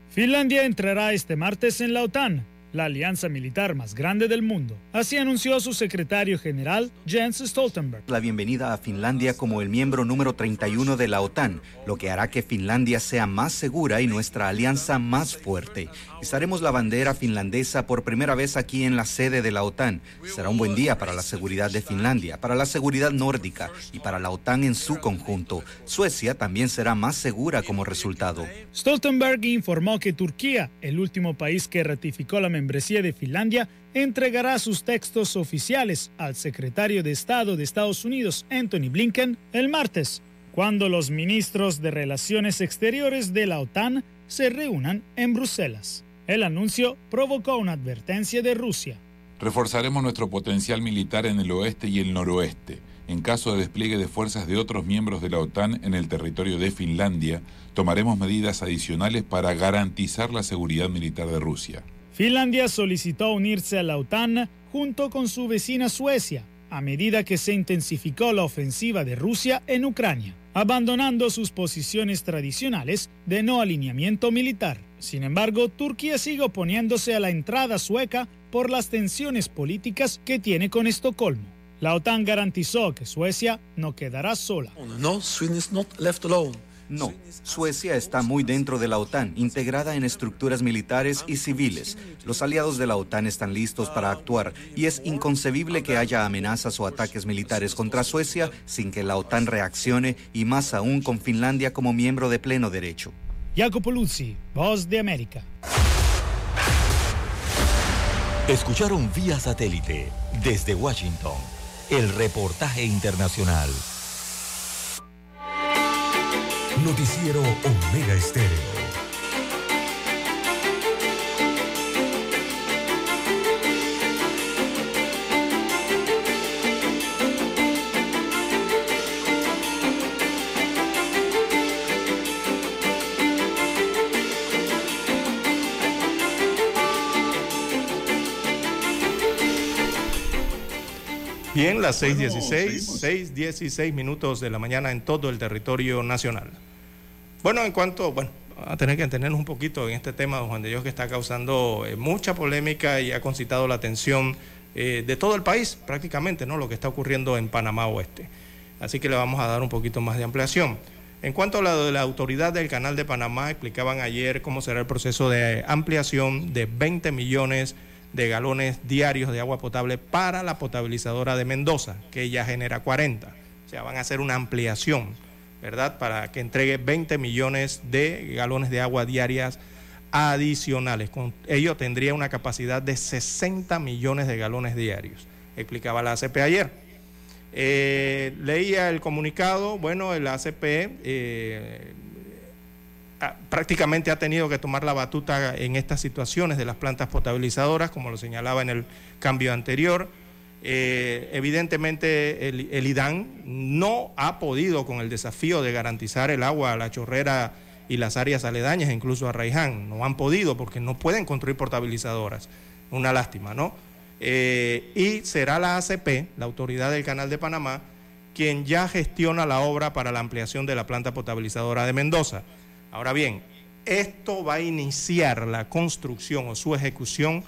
Finlandia entrará este martes en la OTAN la alianza militar más grande del mundo. Así anunció su secretario general, Jens Stoltenberg. La bienvenida a Finlandia como el miembro número 31 de la OTAN, lo que hará que Finlandia sea más segura y nuestra alianza más fuerte. Estaremos la bandera finlandesa por primera vez aquí en la sede de la OTAN. Será un buen día para la seguridad de Finlandia, para la seguridad nórdica y para la OTAN en su conjunto. Suecia también será más segura como resultado. Stoltenberg informó que Turquía, el último país que ratificó la membresía de Finlandia entregará sus textos oficiales al secretario de Estado de Estados Unidos, Anthony Blinken, el martes, cuando los ministros de Relaciones Exteriores de la OTAN se reúnan en Bruselas. El anuncio provocó una advertencia de Rusia. Reforzaremos nuestro potencial militar en el oeste y el noroeste. En caso de despliegue de fuerzas de otros miembros de la OTAN en el territorio de Finlandia, tomaremos medidas adicionales para garantizar la seguridad militar de Rusia. Finlandia solicitó unirse a la OTAN junto con su vecina Suecia, a medida que se intensificó la ofensiva de Rusia en Ucrania, abandonando sus posiciones tradicionales de no alineamiento militar. Sin embargo, Turquía sigue oponiéndose a la entrada sueca por las tensiones políticas que tiene con Estocolmo. La OTAN garantizó que Suecia no quedará sola. No, Sweden is not left alone. No, Suecia está muy dentro de la OTAN, integrada en estructuras militares y civiles. Los aliados de la OTAN están listos para actuar y es inconcebible que haya amenazas o ataques militares contra Suecia sin que la OTAN reaccione y más aún con Finlandia como miembro de pleno derecho. Jacopo Luzzi, Voz de América. Escucharon vía satélite desde Washington el reportaje internacional. Noticiero Omega Estéreo. Bien, las 6.16, 6.16 minutos de la mañana en todo el territorio nacional. Bueno, en cuanto, bueno, a tener que entendernos un poquito en este tema, don Juan de Dios, que está causando eh, mucha polémica y ha concitado la atención eh, de todo el país, prácticamente, ¿no? Lo que está ocurriendo en Panamá Oeste. Así que le vamos a dar un poquito más de ampliación. En cuanto a la de la autoridad del Canal de Panamá, explicaban ayer cómo será el proceso de ampliación de 20 millones de galones diarios de agua potable para la potabilizadora de Mendoza, que ya genera 40. O sea, van a hacer una ampliación, ¿verdad? Para que entregue 20 millones de galones de agua diarias adicionales. Con ello tendría una capacidad de 60 millones de galones diarios, explicaba la ACP ayer. Eh, leía el comunicado, bueno, el ACP eh, prácticamente ha tenido que tomar la batuta en estas situaciones de las plantas potabilizadoras, como lo señalaba en el cambio anterior. Eh, evidentemente el, el, IDAN no ha podido con el desafío de garantizar el agua a la chorrera y las áreas aledañas, incluso a Raiján. No han podido porque no pueden construir potabilizadoras. Una lástima, ¿no? Eh, y será la ACP, la Autoridad del Canal de Panamá, quien ya gestiona la obra para la ampliación de la planta potabilizadora de Mendoza. Ahora bien, esto va a iniciar la construcción o su ejecución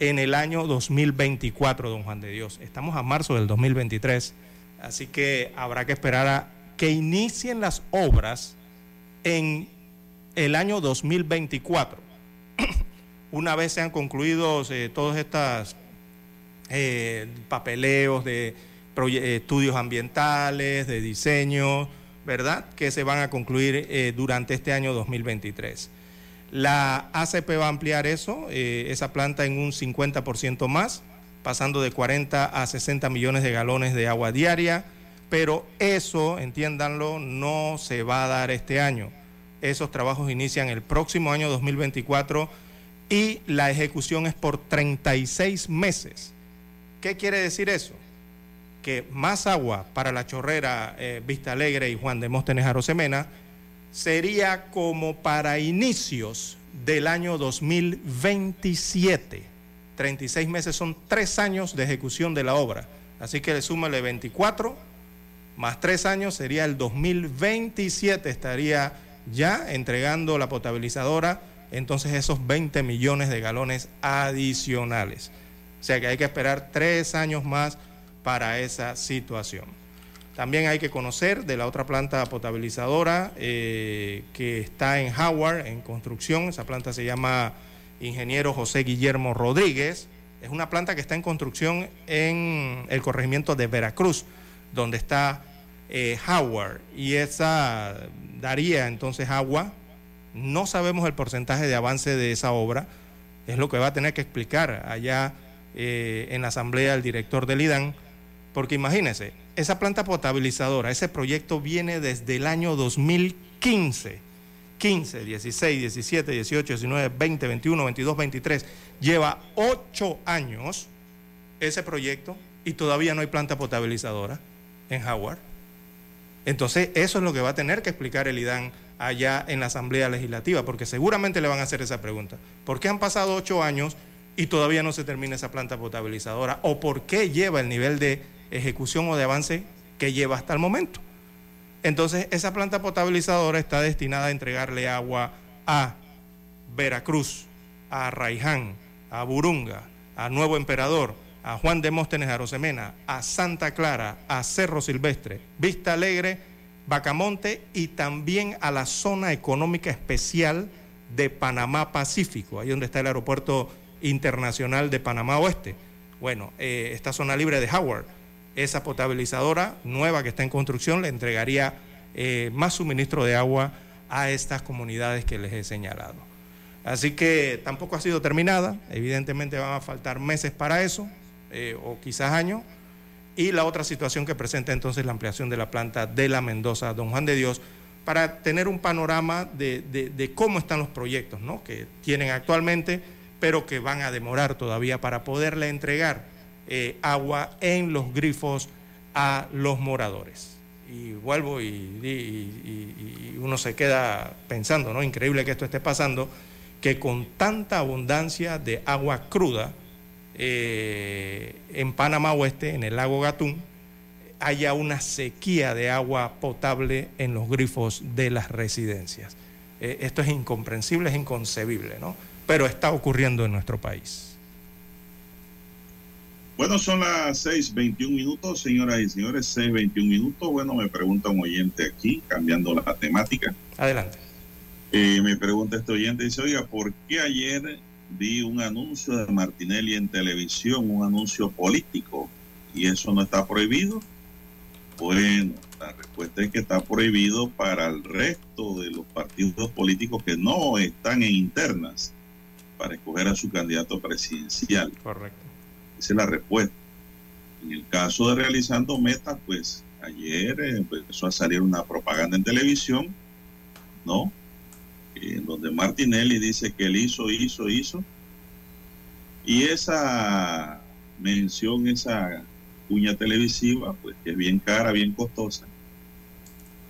en el año 2024, don Juan de Dios. Estamos a marzo del 2023, así que habrá que esperar a que inicien las obras en el año 2024. Una vez sean concluidos eh, todos estos eh, papeleos de estudios ambientales, de diseño, ¿verdad?, que se van a concluir eh, durante este año 2023. La ACP va a ampliar eso, eh, esa planta en un 50% más, pasando de 40 a 60 millones de galones de agua diaria, pero eso, entiéndanlo, no se va a dar este año. Esos trabajos inician el próximo año 2024 y la ejecución es por 36 meses. ¿Qué quiere decir eso? que más agua para la chorrera eh, Vista Alegre y Juan de Móstenes Arosemena sería como para inicios del año 2027. 36 meses son tres años de ejecución de la obra. Así que le súmale 24 más tres años sería el 2027 estaría ya entregando la potabilizadora entonces esos 20 millones de galones adicionales. O sea que hay que esperar tres años más para esa situación. También hay que conocer de la otra planta potabilizadora eh, que está en Howard, en construcción. Esa planta se llama Ingeniero José Guillermo Rodríguez. Es una planta que está en construcción en el corregimiento de Veracruz, donde está eh, Howard. Y esa daría entonces agua. No sabemos el porcentaje de avance de esa obra. Es lo que va a tener que explicar allá eh, en la asamblea el director del IDAN porque imagínense, esa planta potabilizadora, ese proyecto viene desde el año 2015. 15, 16, 17, 18, 19, 20, 21, 22, 23. Lleva ocho años ese proyecto y todavía no hay planta potabilizadora en Howard. Entonces, eso es lo que va a tener que explicar el IDAN allá en la Asamblea Legislativa, porque seguramente le van a hacer esa pregunta. ¿Por qué han pasado ocho años y todavía no se termina esa planta potabilizadora? ¿O por qué lleva el nivel de ejecución o de avance que lleva hasta el momento. Entonces, esa planta potabilizadora está destinada a entregarle agua a Veracruz, a Raiján, a Burunga, a Nuevo Emperador, a Juan de Móstenes Arosemena, a Santa Clara, a Cerro Silvestre, Vista Alegre Bacamonte y también a la zona económica especial de Panamá Pacífico, ahí donde está el aeropuerto internacional de Panamá Oeste. Bueno, eh, esta zona libre de Howard, esa potabilizadora nueva que está en construcción le entregaría eh, más suministro de agua a estas comunidades que les he señalado. Así que tampoco ha sido terminada, evidentemente van a faltar meses para eso, eh, o quizás años. Y la otra situación que presenta entonces la ampliación de la planta de la Mendoza, Don Juan de Dios, para tener un panorama de, cómo están los proyectos ¿no? que tienen actualmente, pero que van a demorar todavía para poderle entregar eh, agua en los grifos a los moradores y vuelvo y, uno se queda pensando, ¿no? Increíble que esto esté pasando, que con tanta abundancia de agua cruda eh, en Panamá Oeste, en el lago Gatún, haya una sequía de agua potable en los grifos de las residencias. Eh, esto es incomprensible, es inconcebible, ¿no? Pero está ocurriendo en nuestro país. Bueno, son las 6.21 minutos, señoras y señores, 6.21 minutos. Bueno, me pregunta un oyente aquí, cambiando la temática. Adelante. Eh, me pregunta este oyente, dice, oiga, ¿por qué ayer vi un anuncio de Martinelli en televisión, un anuncio político, y eso no está prohibido? Bueno, la respuesta es que está prohibido para el resto de los partidos políticos que no están en internas para escoger a su candidato presidencial. Correcto. Esa es la respuesta. En el caso de realizando metas, pues ayer empezó a salir una propaganda en televisión, ¿no? En donde Martinelli dice que él hizo, hizo, hizo. Y esa mención, esa cuña televisiva, pues que es bien cara, bien costosa,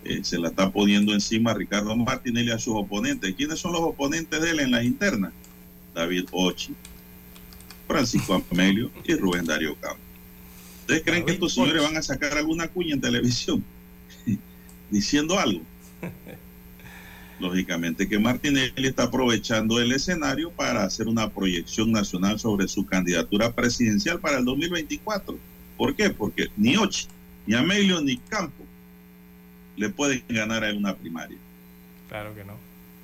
eh, se la está poniendo encima Ricardo Martinelli a sus oponentes. ¿Quiénes son los oponentes de él en las internas? David Ochi, Francisco Amelio y Rubén Darío Campos. ¿Ustedes creen que estos señores van a sacar alguna cuña en televisión diciendo algo? Lógicamente que Martinelli está aprovechando el escenario para hacer una proyección nacional sobre su candidatura presidencial para el 2024. ¿Por qué? Porque ni Ochi, ni Amelio, ni Campo le pueden ganar a él una primaria. Claro que no.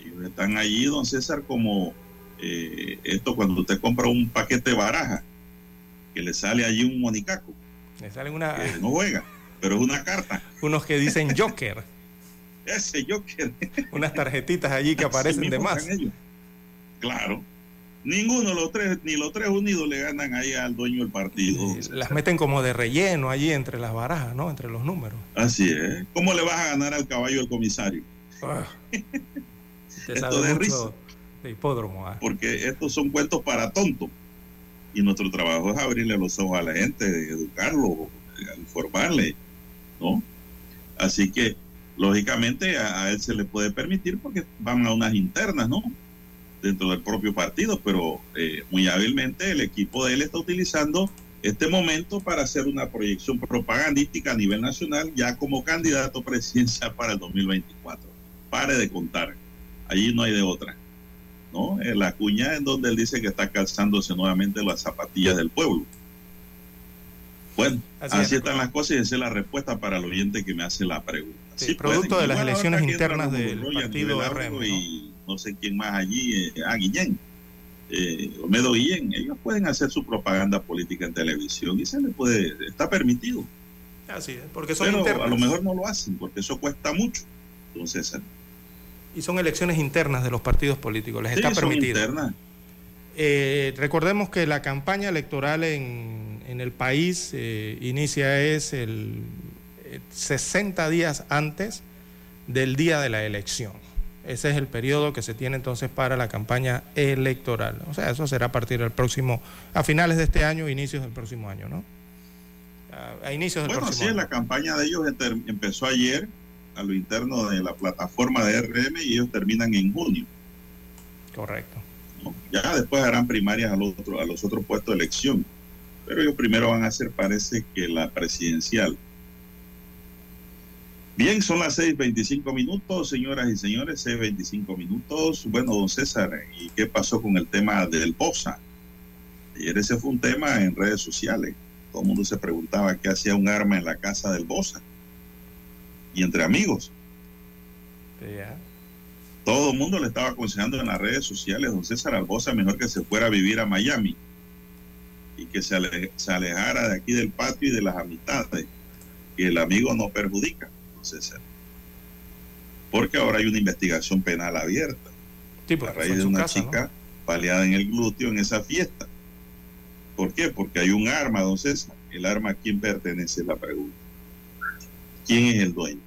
Ellos están allí, don César, como eh, esto cuando usted compra un paquete de baraja, que le sale allí un monicaco. Le sale una... Que no juega, pero es una carta. Unos que dicen Joker. Ese Joker. Unas tarjetitas allí que aparecen de más. Claro. Ninguno de los tres, ni los tres unidos le ganan ahí al dueño del partido. las meten como de relleno allí entre las barajas, ¿no? Entre los números. Así es. ¿Cómo le vas a ganar al caballo del comisario? Ah. Esto de risa hipódromo. ¿ah? Porque estos son cuentos para tontos. Y nuestro trabajo es abrirle los ojos a la gente, educarlo, informarle, ¿no? Así que, lógicamente, a, él se le puede permitir porque van a unas internas, ¿no? Dentro del propio partido, pero eh, muy hábilmente el equipo de él está utilizando este momento para hacer una proyección propagandística a nivel nacional ya como candidato presidencial para el 2024. Pare de contar. Allí no hay de otra. ¿No? En la cuña en donde él dice que está calzándose nuevamente las zapatillas del pueblo. Bueno, así, están las cosas y esa es la respuesta para el oyente que me hace la pregunta. Sí, producto de las elecciones internas del partido RM. Y no sé quién más allí, eh, ah, Guillén, eh, Olmedo Guillén, ellos pueden hacer su propaganda política en televisión y se les puede, está permitido. Así es, porque son Pero a lo mejor no lo hacen porque eso cuesta mucho. Entonces, y son elecciones internas de los partidos políticos, les está permitido. Eh, recordemos que la campaña electoral en, el país eh, inicia es el 60 eh, días antes del día de la elección. Ese es el periodo que se tiene entonces para la campaña electoral. O sea, eso será a partir del próximo, a finales de este año, inicios del próximo año, ¿no? A, inicios del próximo año. Bueno, sí, la campaña de ellos empezó ayer a lo interno de la plataforma de RM y ellos terminan en junio. Correcto. Ya después harán primarias a los, otros, a los otros puestos de elección. Pero ellos primero van a hacer, parece que la presidencial. Bien, son las 6.25 minutos, señoras y señores, 6.25 minutos. Bueno, don César, ¿y qué pasó con el tema del BOSA? Ayer ese fue un tema en redes sociales. Todo el mundo se preguntaba qué hacía un arma en la casa del BOSA y entre amigos. Todo el mundo le estaba aconsejando en las redes sociales, don César Albosa, mejor que se fuera a vivir a Miami y que se, alejara de aquí del patio y de las amistades, que el amigo no perjudica, don César. Porque ahora hay una investigación penal abierta a raíz de una chica paliada en el glúteo en esa fiesta. ¿Por qué? Porque hay un arma, don César. ¿El arma a quién pertenece? La pregunta. ¿Quién es el dueño?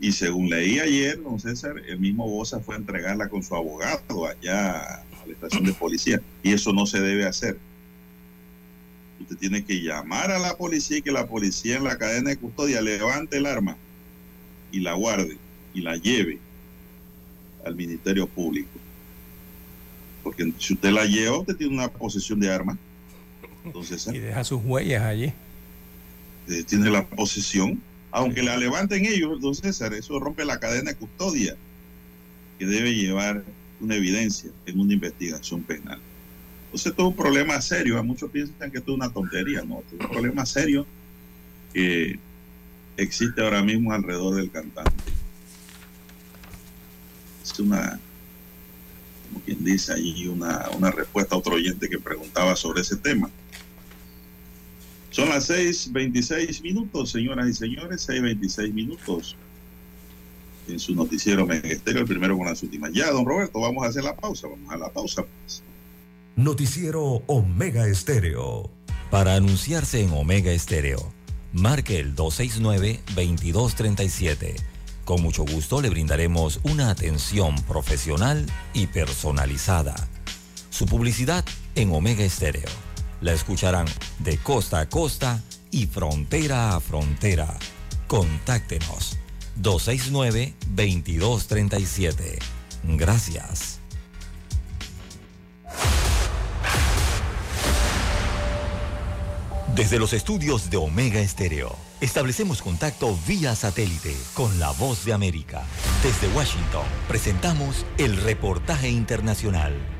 Y según leí ayer, don César, el mismo Bosa fue a entregarla con su abogado allá a la estación de policía. Y eso no se debe hacer. Usted tiene que llamar a la policía y que la policía en la cadena de custodia levante el arma y la guarde y la lleve al Ministerio Público. Porque si usted la lleva, usted tiene una posesión de arma. Entonces, y deja sus huellas allí. Eh, tiene la posesión aunque la levanten ellos, don César, eso rompe la cadena de custodia que debe llevar una evidencia en una investigación penal. Entonces, esto es un problema serio. Muchos piensan que esto es una tontería, no, es un problema serio que existe ahora mismo alrededor del cantante. Es una, como quien dice allí, una, una respuesta a otro oyente que preguntaba sobre ese tema. Son las 6.26 minutos, señoras y señores, 6.26 minutos en su noticiero Megesterio, el primero con las últimas. Ya, don Roberto, vamos a hacer la pausa, vamos a la pausa. Pues. Noticiero Omega Estéreo. Para anunciarse en Omega Estéreo, marque el 269-2237. Con mucho gusto le brindaremos una atención profesional y personalizada. Su publicidad en Omega Estéreo la escucharán de costa a costa y frontera a frontera. Contáctenos 269-2237. Gracias. Desde los estudios de Omega Estéreo, establecemos contacto vía satélite con la voz de América. Desde Washington, presentamos el reportaje internacional.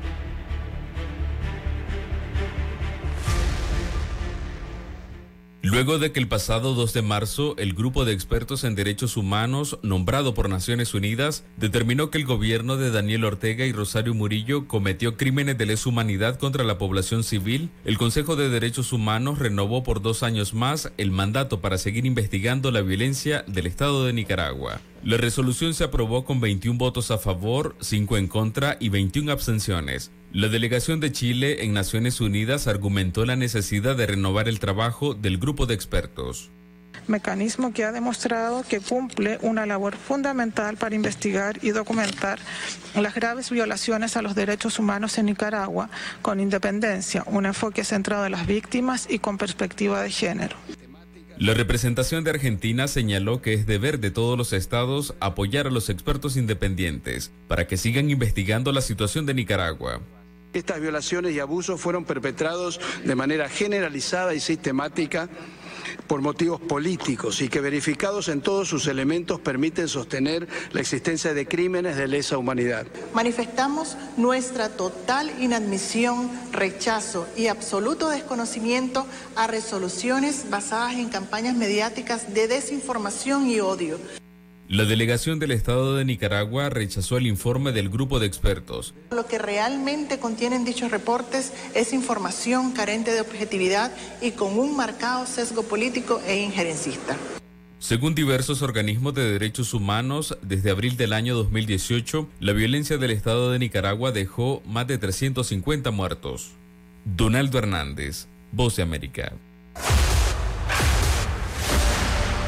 Luego de que el pasado 2 de marzo el grupo de expertos en derechos humanos nombrado por Naciones Unidas determinó que el gobierno de Daniel Ortega y Rosario Murillo cometió crímenes de lesa humanidad contra la población civil, el Consejo de Derechos Humanos renovó por dos años más el mandato para seguir investigando la violencia del Estado de Nicaragua. La resolución se aprobó con 21 votos a favor, 5 en contra y 21 abstenciones. La delegación de Chile en Naciones Unidas argumentó la necesidad de renovar el trabajo del grupo de expertos mecanismo que ha demostrado que cumple una labor fundamental para investigar y documentar las graves violaciones a los derechos humanos en Nicaragua con independencia, un enfoque centrado en las víctimas y con perspectiva de género. La representación de Argentina señaló que es deber de todos los estados apoyar a los expertos independientes para que sigan investigando la situación de Nicaragua. Estas violaciones y abusos fueron perpetrados de manera generalizada y sistemática por motivos políticos y que verificados en todos sus elementos permiten sostener la existencia de crímenes de lesa humanidad. Manifestamos nuestra total inadmisión, rechazo y absoluto desconocimiento a resoluciones basadas en campañas mediáticas de desinformación y odio. La delegación del Estado de Nicaragua rechazó el informe del grupo de expertos. Lo que realmente contienen dichos reportes es información carente de objetividad y con un marcado sesgo político e injerencista. Según diversos organismos de derechos humanos, desde abril del año 2018, la violencia del Estado de Nicaragua dejó más de 350 muertos. Donaldo Hernández, Voz de América.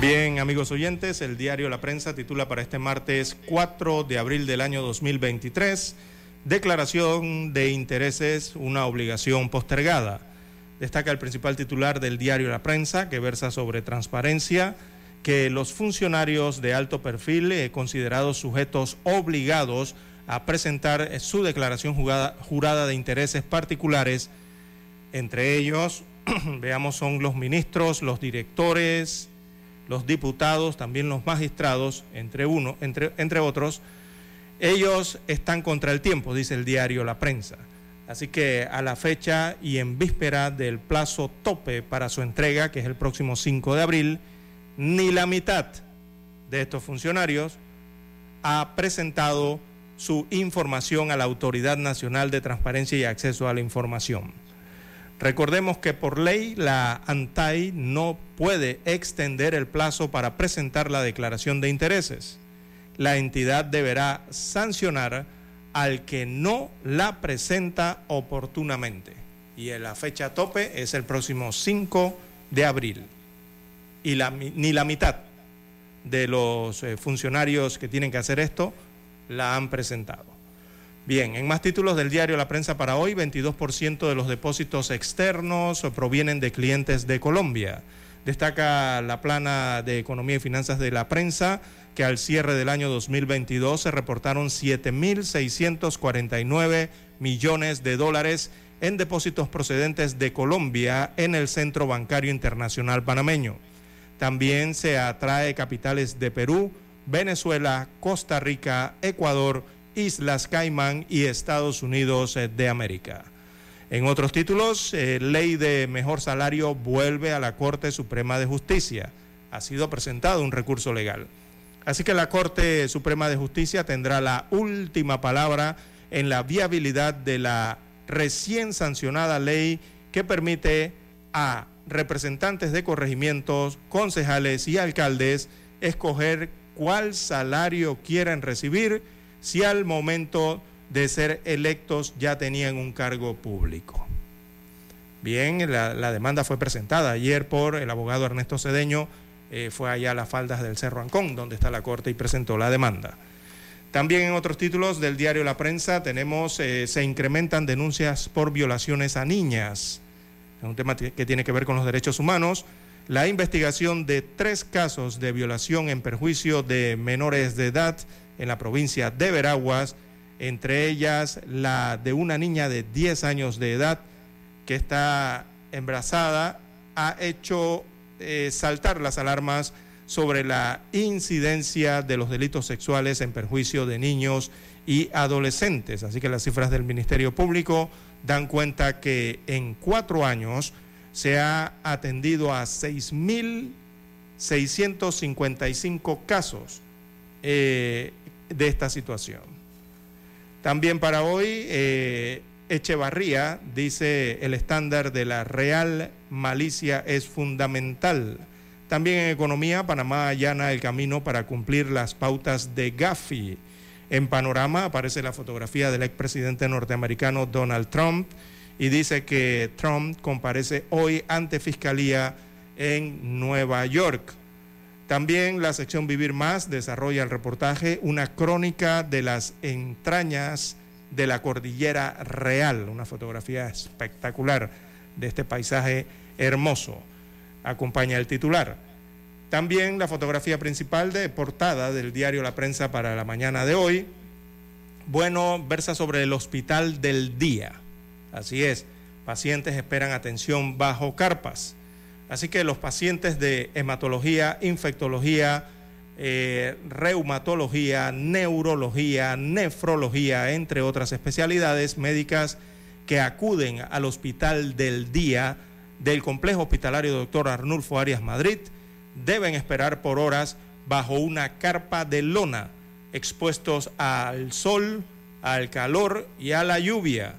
Bien, amigos oyentes, el diario La Prensa titula para este martes 4 de abril del año 2023, declaración de intereses, una obligación postergada. Destaca el principal titular del diario La Prensa, que versa sobre transparencia, que los funcionarios de alto perfil, eh, considerados sujetos obligados a presentar su declaración jurada de intereses particulares, entre ellos, veamos, son los ministros, los directores, los diputados, también los magistrados, entre, uno, entre, entre otros, ellos están contra el tiempo, dice el diario La Prensa. Así que a la fecha y en víspera del plazo tope para su entrega, que es el próximo 5 de abril, ni la mitad de estos funcionarios ha presentado su información a la Autoridad Nacional de Transparencia y Acceso a la Información. Recordemos que por ley la ANTAI no puede extender el plazo para presentar la declaración de intereses. La entidad deberá sancionar al que no la presenta oportunamente. Y la fecha tope es el próximo 5 de abril. Y ni la mitad de los eh, funcionarios que tienen que hacer esto la han presentado. Bien, en más títulos del diario La Prensa para hoy, 22% de los depósitos externos provienen de clientes de Colombia. Destaca la plana de Economía y Finanzas de la Prensa que al cierre del año 2022 se reportaron 7.649 millones de dólares en depósitos procedentes de Colombia en el Centro Bancario Internacional Panameño. También se atrae capitales de Perú, Venezuela, Costa Rica, Ecuador, Islas Caimán y Estados Unidos de América. En otros títulos, eh, ley de mejor salario vuelve a la Corte Suprema de Justicia. Ha sido presentado un recurso legal. Así que la Corte Suprema de Justicia tendrá la última palabra en la viabilidad de la recién sancionada ley que permite a representantes de corregimientos, concejales y alcaldes escoger cuál salario quieren recibir si al momento de ser electos ya tenían un cargo público. Bien, la, demanda fue presentada ayer por el abogado Ernesto Cedeño eh, fue allá a las faldas del Cerro Ancón, donde está la Corte, y presentó la demanda. También en otros títulos del diario La Prensa tenemos, eh, se incrementan denuncias por violaciones a niñas. Es un tema que tiene que ver con los derechos humanos. La investigación de tres casos de violación en perjuicio de menores de edad en la provincia de Veraguas, entre ellas la de una niña de 10 años de edad que está embarazada, ha hecho eh, saltar las alarmas sobre la incidencia de los delitos sexuales en perjuicio de niños y adolescentes. Así que las cifras del Ministerio Público dan cuenta que en cuatro años se ha atendido a 6.655 casos eh, de esta situación. También para hoy, eh, Echevarría dice el estándar de la real malicia es fundamental. También en economía, Panamá allana el camino para cumplir las pautas de Gafi. En panorama aparece la fotografía del expresidente norteamericano Donald Trump y dice que Trump comparece hoy ante Fiscalía en Nueva York. También la sección Vivir Más desarrolla el reportaje Una crónica de las entrañas de la cordillera real, una fotografía espectacular de este paisaje hermoso. Acompaña el titular. También la fotografía principal de portada del diario La Prensa para la mañana de hoy. Bueno, versa sobre el hospital del día. Así es, pacientes esperan atención bajo carpas. Así que los pacientes de hematología, infectología, eh, reumatología, neurología, nefrología, entre otras especialidades médicas que acuden al hospital del día del complejo hospitalario Dr. Arnulfo Arias Madrid deben esperar por horas bajo una carpa de lona, expuestos al sol, al calor y a la lluvia,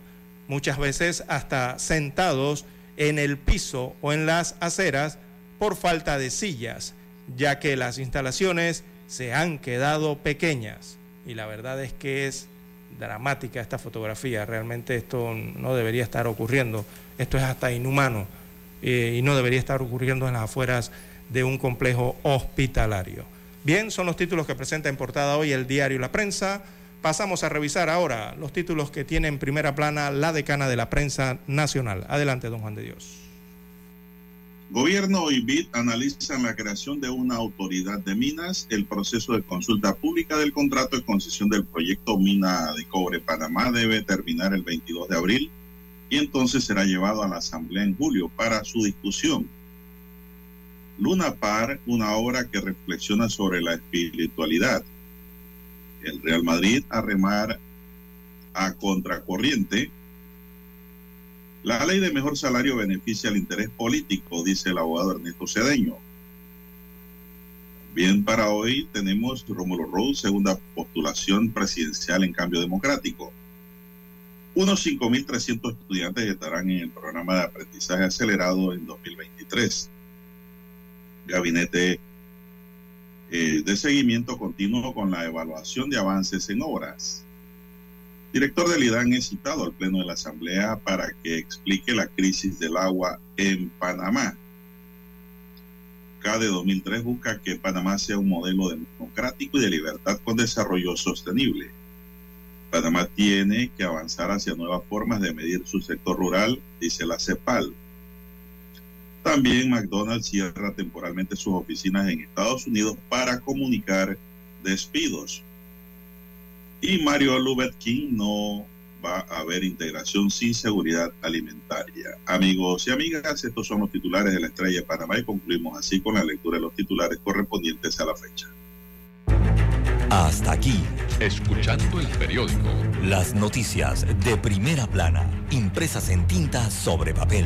muchas veces hasta sentados en el piso o en las aceras por falta de sillas ya que las instalaciones se han quedado pequeñas. Y la verdad es que es dramática esta fotografía. Realmente esto no debería estar ocurriendo. Esto es hasta inhumano eh, y no debería estar ocurriendo en las afueras de un complejo hospitalario. Bien, son los títulos que presenta en portada hoy el diario La Prensa. Pasamos a revisar ahora los títulos que tiene en primera plana la decana de la prensa nacional. Adelante, don Juan de Dios. Gobierno y BID analizan la creación de una autoridad de minas. El proceso de consulta pública del contrato de concesión del proyecto Mina de Cobre Panamá debe terminar el 22 de abril y entonces será llevado a la Asamblea en julio para su discusión. Luna Par, una obra que reflexiona sobre la espiritualidad. El Real Madrid a remar a contracorriente la ley de mejor salario beneficia al interés político, dice el abogado Ernesto Cedeño. Bien, para hoy tenemos Rómulo Rose, segunda postulación presidencial en cambio democrático. Unos 5.300 estudiantes estarán en el programa de aprendizaje acelerado en 2023. Gabinete eh, de seguimiento continuo con la evaluación de avances en obras director del IDAN es citado al Pleno de la Asamblea para que explique la crisis del agua en Panamá. CADE 2003 busca que Panamá sea un modelo democrático y de libertad con desarrollo sostenible. Panamá tiene que avanzar hacia nuevas formas de medir su sector rural, dice la CEPAL. También McDonald's cierra temporalmente sus oficinas en Estados Unidos para comunicar despidos. Y Mario Lubetkin no va a haber integración sin seguridad alimentaria. Amigos y amigas, estos son los titulares de la Estrella de Panamá y concluimos así con la lectura de los titulares correspondientes a la fecha. Hasta aquí, escuchando el periódico. Las noticias de primera plana, impresas en tinta sobre papel.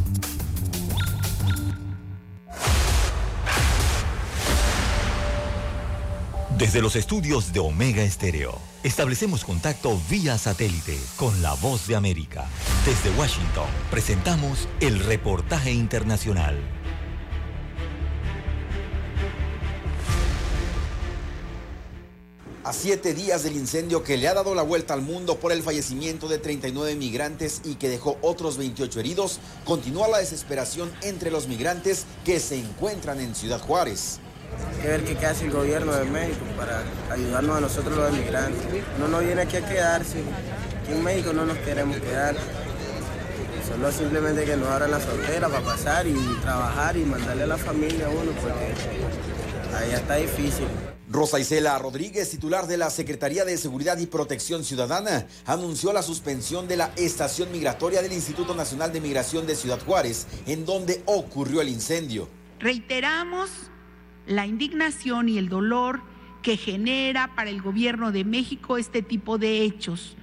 Desde los estudios de Omega Estéreo, establecemos contacto vía satélite con la voz de América. Desde Washington, presentamos el reportaje internacional. A siete días del incendio que le ha dado la vuelta al mundo por el fallecimiento de 39 migrantes y que dejó otros 28 heridos, continúa la desesperación entre los migrantes que se encuentran en Ciudad Juárez que ver qué hace el gobierno de México para ayudarnos a nosotros los inmigrantes. No nos viene aquí a quedarse, aquí en México no nos queremos quedar. Solo simplemente que nos abran la frontera para pasar y trabajar y mandarle a la familia a uno, porque ahí está difícil. Rosa Isela Rodríguez, titular de la Secretaría de Seguridad y Protección Ciudadana, anunció la suspensión de la estación migratoria del Instituto Nacional de Migración de Ciudad Juárez, en donde ocurrió el incendio. Reiteramos la indignación y el dolor que genera para el gobierno de México este tipo de hechos.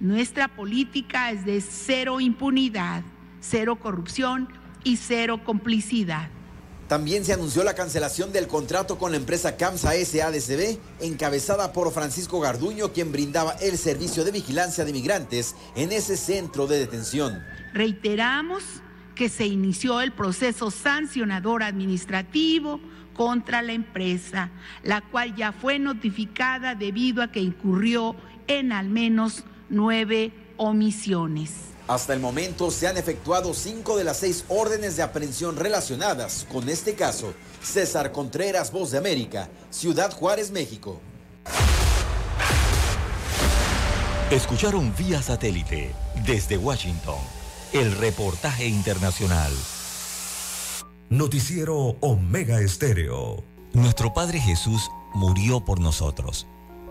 Nuestra política es de cero impunidad, cero corrupción y cero complicidad. También se anunció la cancelación del contrato con la empresa CAMSA SADCB, encabezada por Francisco Garduño, quien brindaba el servicio de vigilancia de migrantes en ese centro de detención. Reiteramos que se inició el proceso sancionador administrativo contra la empresa, la cual ya fue notificada debido a que incurrió en al menos nueve omisiones. Hasta el momento se han efectuado cinco de las seis órdenes de aprehensión relacionadas con este caso. César Contreras, Voz de América, Ciudad Juárez, México. Escucharon vía satélite desde Washington el reportaje internacional. Noticiero Omega Estéreo. Nuestro Padre Jesús murió por nosotros.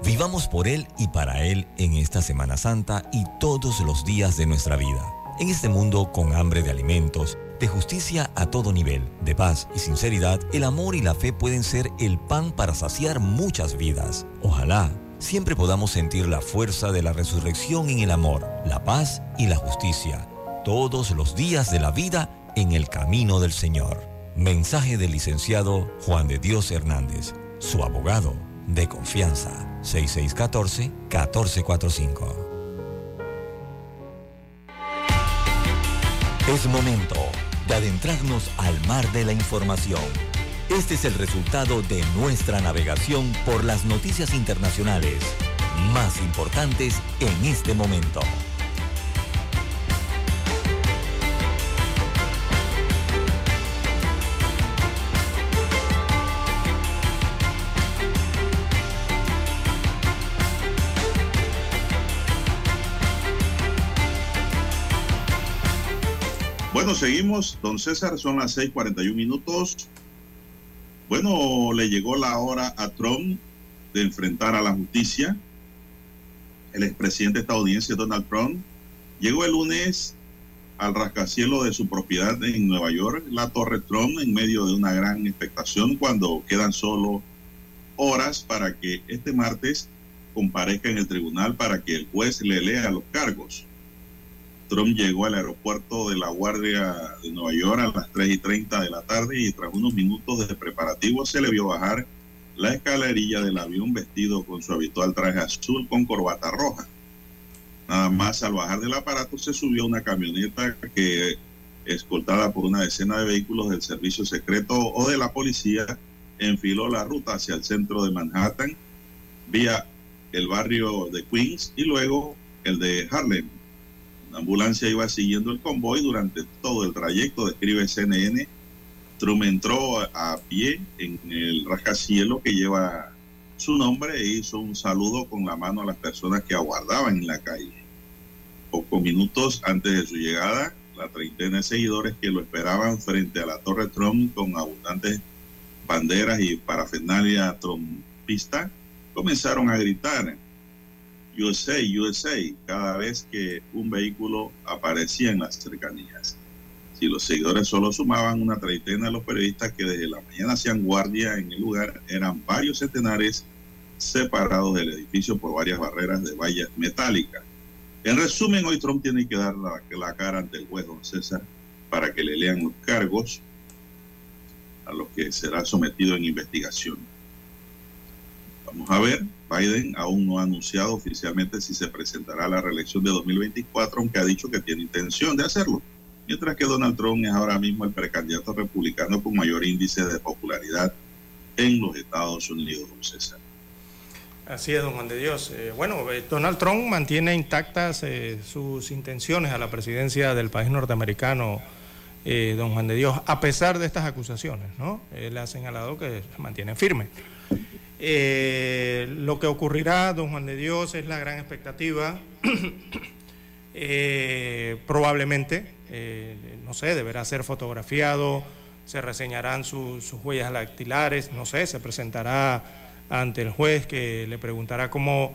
Vivamos por Él y para Él en esta Semana Santa y todos los días de nuestra vida. En este mundo con hambre de alimentos, de justicia a todo nivel, de paz y sinceridad, el amor y la fe pueden ser el pan para saciar muchas vidas. Ojalá siempre podamos sentir la fuerza de la resurrección en el amor, la paz y la justicia, todos los días de la vida en el camino del Señor. Mensaje del licenciado Juan de Dios Hernández, su abogado de confianza. 6614-1445. Es momento de adentrarnos al mar de la información. Este es el resultado de nuestra navegación por las noticias internacionales más importantes en este momento. Seguimos. Don César, son las 6:41 minutos. Bueno, le llegó la hora a Trump de enfrentar a la justicia. El expresidente estadounidense Donald Trump llegó el lunes al rascacielos de su propiedad en Nueva York, la Torre Trump, en medio de una gran expectación cuando quedan solo horas para que este martes comparezca en el tribunal para que el juez le lea los cargos. Trump llegó al aeropuerto de la Guardia de Nueva York a las 3 y 30 de la tarde y tras unos minutos de preparativo se le vio bajar la escalerilla del avión vestido con su habitual traje azul con corbata roja. Nada más al bajar del aparato se subió una camioneta que, escoltada por una decena de vehículos del servicio secreto o de la policía, enfiló la ruta hacia el centro de Manhattan vía el barrio de Queens y luego el de Harlem la ambulancia iba siguiendo el convoy durante todo el trayecto, describe CNN. Trump entró a pie en el rascacielos que lleva su nombre e hizo un saludo con la mano a las personas que aguardaban en la calle. Pocos minutos antes de su llegada, la treintena de seguidores que lo esperaban frente a la Torre Trump con abundantes banderas y parafernalia trompista comenzaron a gritar USA, USA, cada vez que un vehículo aparecía en las cercanías. Si los seguidores solo sumaban una treintena de los periodistas que desde la mañana hacían guardia en el lugar, eran varios centenares separados del edificio por varias barreras de vallas metálicas. En resumen, hoy Trump tiene que dar la, cara ante el juez don César para que le lean los cargos a los que será sometido en investigación. Vamos a ver, Biden aún no ha anunciado oficialmente si se presentará a la reelección de 2024, aunque ha dicho que tiene intención de hacerlo. Mientras que Donald Trump es ahora mismo el precandidato republicano con mayor índice de popularidad en los Estados Unidos, don César. Así es, don Juan de Dios. Eh, bueno, eh, Donald Trump mantiene intactas eh, sus intenciones a la presidencia del país norteamericano, don Juan de Dios, a pesar de estas acusaciones, ¿no? Él ha señalado que se mantiene firme. Eh, lo que ocurrirá, don Juan de Dios, es la gran expectativa. Eh, probablemente, eh, no sé, deberá ser fotografiado, se reseñarán sus huellas dactilares, no sé, se presentará ante el juez que le preguntará cómo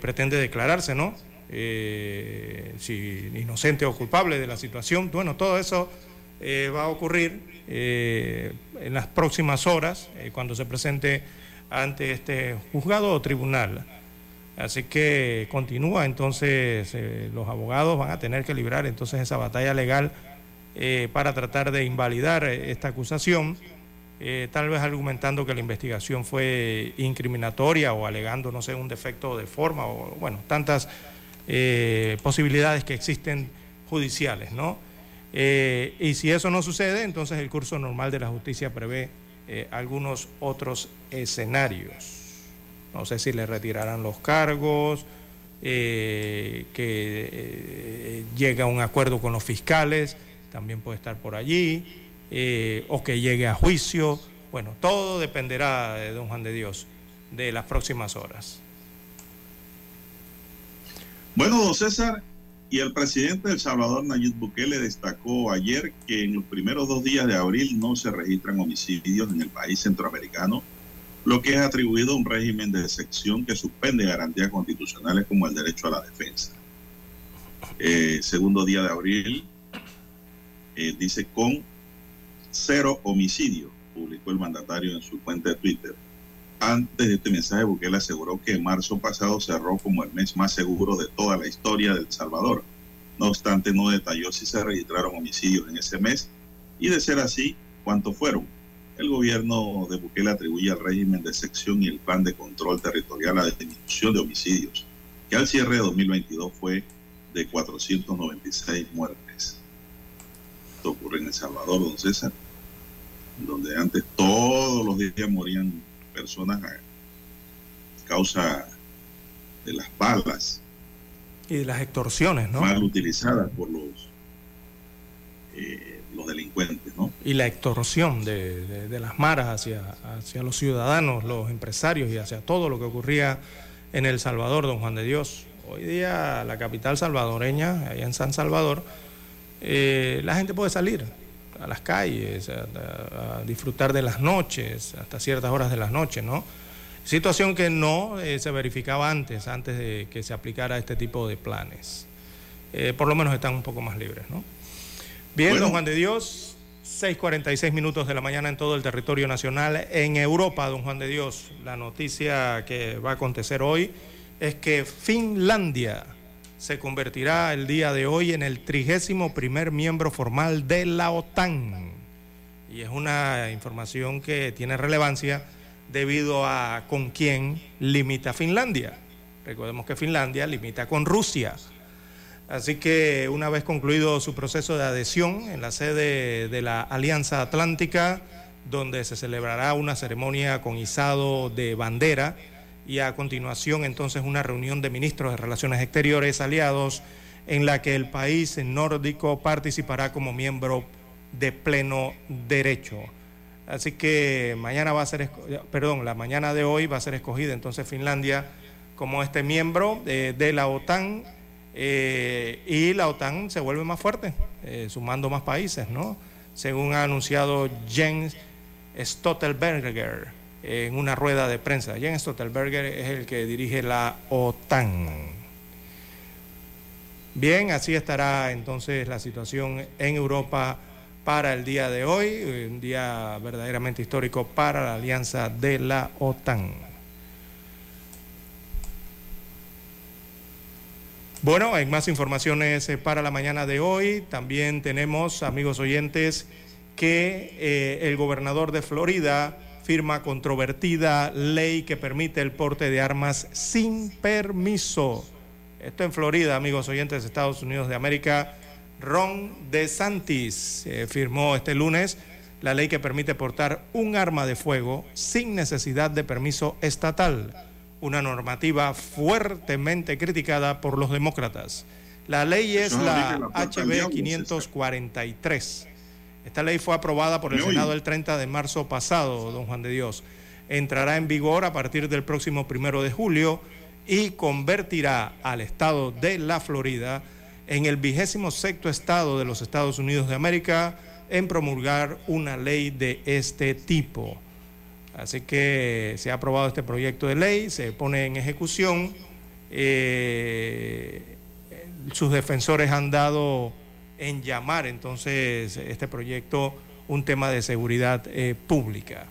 pretende declararse, ¿no? si inocente o culpable de la situación. Bueno, todo eso va a ocurrir en las próximas horas, cuando se presente ante este juzgado o tribunal. Así que continúa entonces, eh, los abogados van a tener que librar entonces esa batalla legal eh, para tratar de invalidar eh, esta acusación, tal vez argumentando que la investigación fue incriminatoria o alegando, no sé, un defecto de forma o, bueno, tantas posibilidades que existen judiciales, ¿no? y si eso no sucede, entonces el curso normal de la justicia prevé eh, algunos otros escenarios. No sé si le retirarán los cargos, eh, que eh, llegue a un acuerdo con los fiscales, también puede estar por allí, o que llegue a juicio. Bueno, todo dependerá de don Juan de Dios de las próximas horas. Bueno, don César, y el presidente del Salvador, Nayib Bukele, destacó ayer que en los primeros dos días de abril no se registran homicidios en el país centroamericano, lo que es atribuido a un régimen de excepción que suspende garantías constitucionales como el derecho a la defensa. Eh, segundo día de abril, eh, dice con cero homicidios, publicó el mandatario en su cuenta de Twitter. Antes de este mensaje, Bukele aseguró que marzo pasado cerró como el mes más seguro de toda la historia de El Salvador. No obstante, no detalló si se registraron homicidios en ese mes y de ser así, cuántos fueron. el gobierno de Bukele atribuye al régimen de sección y el plan de control territorial la disminución de homicidios, que al cierre de 2022 fue de 496 muertes. Esto ocurre en El Salvador, don César, donde antes todos los días morían personas a causa de las balas. Y de las extorsiones, ¿no? Mal utilizadas por los, eh, los delincuentes, ¿no? Y la extorsión de, de, de, las maras hacia, hacia los ciudadanos, los empresarios y hacia todo lo que ocurría en El Salvador, don Juan de Dios. Hoy día la capital salvadoreña, allá en San Salvador, eh, la gente puede salir a las calles, a, a, disfrutar de las noches, hasta ciertas horas de las noches, ¿no? Situación que no eh, se verificaba antes, antes de que se aplicara este tipo de planes. Eh, por lo menos están un poco más libres, ¿no? Bien, bueno. don Juan de Dios, 6:46 minutos de la mañana en todo el territorio nacional. En Europa, don Juan de Dios, la noticia que va a acontecer hoy es que Finlandia se convertirá el día de hoy en el trigésimo primer miembro formal de la OTAN. Y es una información que tiene relevancia debido a con quién limita Finlandia. Recordemos que Finlandia limita con Rusia. Así que una vez concluido su proceso de adhesión en la sede de la Alianza Atlántica, donde se celebrará una ceremonia con izado de bandera y a continuación entonces una reunión de ministros de Relaciones Exteriores aliados en la que el país nórdico participará como miembro de pleno derecho. Así que mañana va a ser, perdón, la mañana de hoy va a ser escogida entonces Finlandia como este miembro de, de la OTAN eh, y la OTAN se vuelve más fuerte, eh, sumando más países, ¿no? Según ha anunciado Jens Stoltenberger en una rueda de prensa. Jens Stoltenberger es el que dirige la OTAN. Bien, así estará entonces la situación en Europa para el día de hoy, un día verdaderamente histórico para la alianza de la OTAN. Bueno, hay más informaciones para la mañana de hoy. También tenemos, amigos oyentes, que eh, el gobernador de Florida firma controvertida ley que permite el porte de armas sin permiso. Esto en Florida, amigos oyentes de Estados Unidos de América. Ron DeSantis eh, firmó este lunes la ley que permite portar un arma de fuego sin necesidad de permiso estatal, una normativa fuertemente criticada por los demócratas. La ley es la HB 543. Esta ley fue aprobada por el Senado el 30 de marzo pasado, don Juan de Dios. Entrará en vigor a partir del próximo primero de julio y convertirá al estado de la Florida en el vigésimo sexto estado de los Estados Unidos de América en promulgar una ley de este tipo. Así que se ha aprobado este proyecto de ley, se pone en ejecución. Eh, sus defensores han dado en llamar entonces este proyecto un tema de seguridad eh, pública.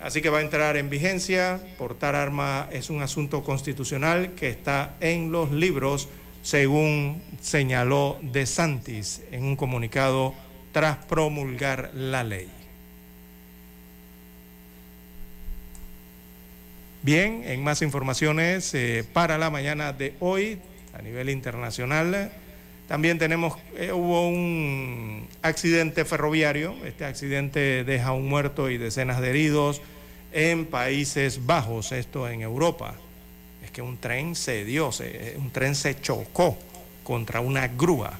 Así que va a entrar en vigencia. Portar arma es un asunto constitucional que está en los libros según señaló De Santis en un comunicado tras promulgar la ley. Bien, en más informaciones eh, para la mañana de hoy a nivel internacional, también tenemos, eh, hubo un accidente ferroviario, este accidente deja un muerto y decenas de heridos en Países Bajos, esto en Europa. Que un tren se dio, se, un tren se chocó contra una grúa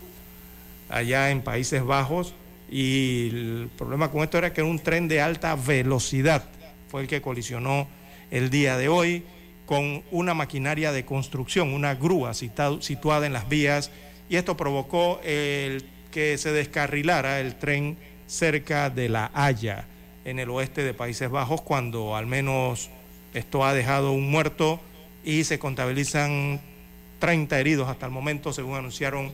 allá en Países Bajos y el problema con esto era que un tren de alta velocidad. Fue el que colisionó el día de hoy con una maquinaria de construcción, una grúa situada en las vías y esto provocó el que se descarrilara el tren cerca de La Haya, en el oeste de Países Bajos, cuando al menos esto ha dejado un muerto y se contabilizan 30 heridos hasta el momento, según anunciaron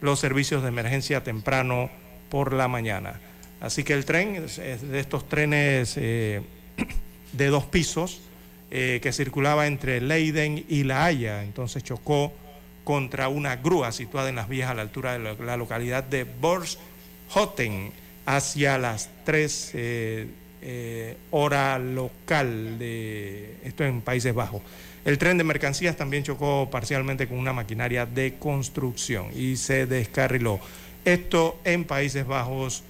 los servicios de emergencia temprano por la mañana. Así que el tren de estos trenes eh, de dos pisos eh, que circulaba entre Leiden y La Haya, entonces chocó contra una grúa situada en las vías a la altura de la localidad de Borshoten hacia las 3 eh, eh, hora local de esto en Países Bajos. El tren de mercancías también chocó parcialmente con una maquinaria de construcción y se descarriló. Esto en Países Bajos,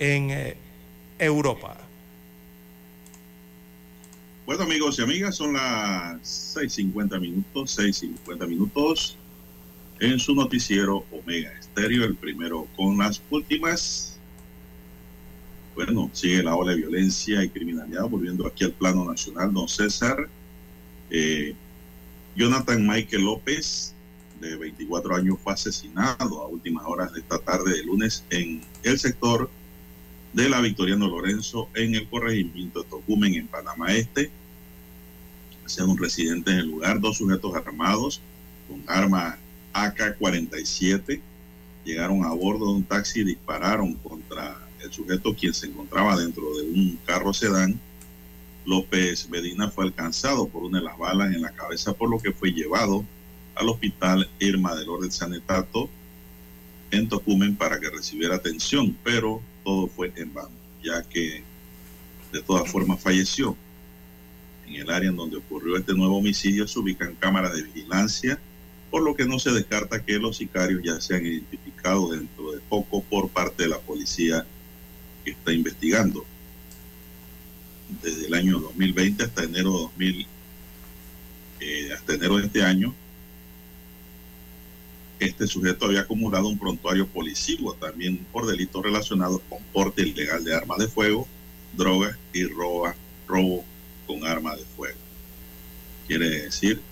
en eh, Europa. Bueno amigos y amigas, son las 6.50 minutos, 6.50 minutos en su noticiero Omega Estéreo, el primero con las últimas. Bueno, sigue la ola de violencia y criminalidad, volviendo aquí al plano nacional, don César. Eh, Jonathan Michael López, de 24 años, fue asesinado a últimas horas de esta tarde de lunes en el sector de la Victoriano Lorenzo en el corregimiento de Tocumen, en Panamá Este. Según residentes del lugar, dos sujetos armados con arma AK-47 llegaron a bordo de un taxi y dispararon contra el sujeto quien se encontraba dentro de un carro sedán. López Medina fue alcanzado por una de las balas en la cabeza, por lo que fue llevado al hospital Irma del Orden Sanetato en Tocumen para que recibiera atención, pero todo fue en vano, ya que de todas formas falleció. En el área en donde ocurrió este nuevo homicidio se ubican cámaras de vigilancia, por lo que no se descarta que los sicarios ya sean identificados dentro de poco por parte de la policía que está investigando. Desde el año 2020 hasta enero de 2000, eh, hasta enero de este año, este sujeto había acumulado un prontuario policivo también por delitos relacionados con porte ilegal de armas de fuego, drogas y roba, robo con armas de fuego. Quiere decir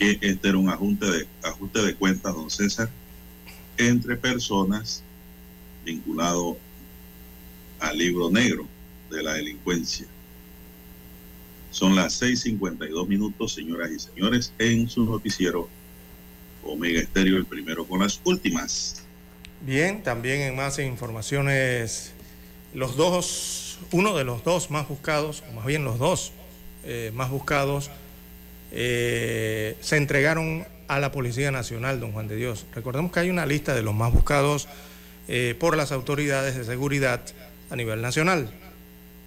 que este era un ajuste de, ajuste de cuentas, don César, entre personas vinculado al libro negro de la delincuencia. Son las 6.52 minutos, señoras y señores, en su noticiero Omega Estéreo, el primero con las últimas. Bien, también en más informaciones, los dos, uno de los dos más buscados, o más bien los dos eh, más buscados, eh, se entregaron a la Policía Nacional, don Juan de Dios. Recordemos que hay una lista de los más buscados eh, por las autoridades de seguridad a nivel nacional.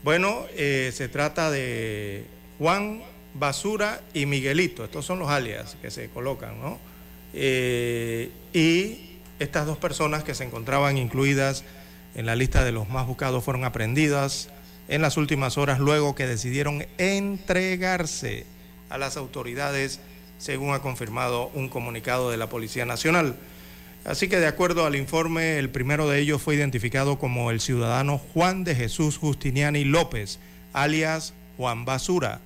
Bueno, se trata de Juan Basura y Miguelito, estos son los alias que se colocan, ¿no? Eh, y estas dos personas que se encontraban incluidas en la lista de los más buscados fueron aprendidas en las últimas horas luego que decidieron entregarse a las autoridades, según ha confirmado un comunicado de la Policía Nacional. Así que de acuerdo al informe, el primero de ellos fue identificado como el ciudadano Juan de Jesús Justiniani López, alias Juan Basura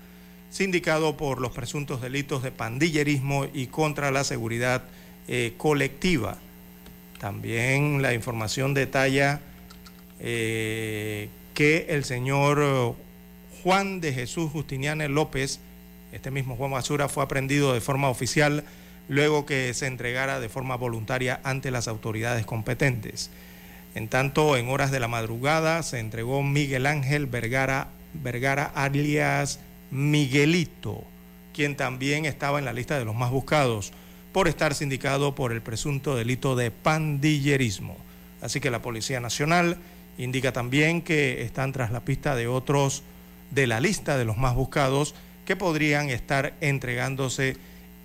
sindicado por los presuntos delitos de pandillerismo y contra la seguridad eh, colectiva. También la información detalla eh, que el señor Juan de Jesús Justiniane López, este mismo Juan Basura, fue aprendido de forma oficial luego que se entregara de forma voluntaria ante las autoridades competentes. En tanto, en horas de la madrugada se entregó Miguel Ángel Vergara, Vergara alias Miguelito, quien también estaba en la lista de los más buscados por estar sindicado por el presunto delito de pandillerismo. Así que la Policía Nacional indica también que están tras la pista de otros de la lista de los más buscados que podrían estar entregándose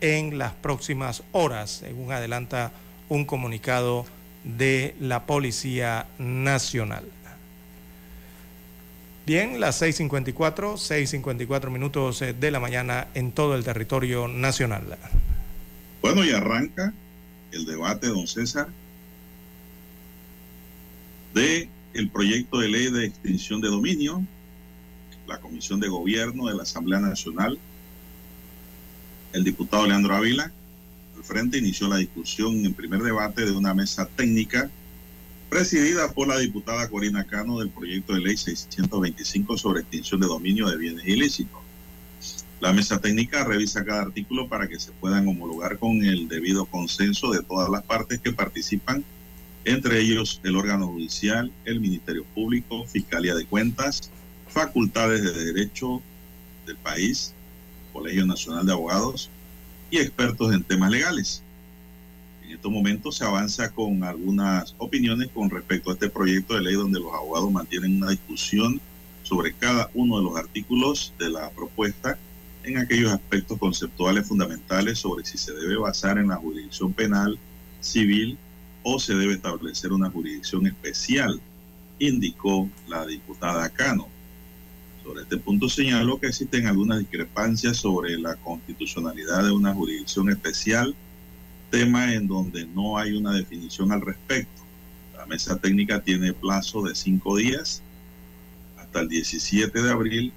en las próximas horas, según adelanta un comunicado de la Policía Nacional. Bien, las 6.54, 6.54 minutos eh, de la mañana en todo el territorio nacional. Bueno, y arranca el debate, don César, de el proyecto de ley de extinción de dominio. La Comisión de Gobierno de la Asamblea Nacional, el diputado Leandro Ávila, al frente inició la discusión en primer debate de una mesa técnica presidida por la diputada Corina Cano del proyecto de ley 625 sobre extinción de dominio de bienes ilícitos. La mesa técnica revisa cada artículo para que se puedan homologar con el debido consenso de todas las partes que participan, entre ellos el órgano judicial, el Ministerio Público, Fiscalía de Cuentas, facultades de derecho del país, Colegio Nacional de Abogados y expertos en temas legales. En estos momentos se avanza con algunas opiniones con respecto a este proyecto de ley donde los abogados mantienen una discusión sobre cada uno de los artículos de la propuesta en aquellos aspectos conceptuales fundamentales sobre si se debe basar en la jurisdicción penal, civil o se debe establecer una jurisdicción especial, indicó la diputada Cano. Sobre este punto señaló que existen algunas discrepancias sobre la constitucionalidad de una jurisdicción especial, tema en donde no hay una definición al respecto. La mesa técnica tiene plazo de cinco días hasta el 17 de abril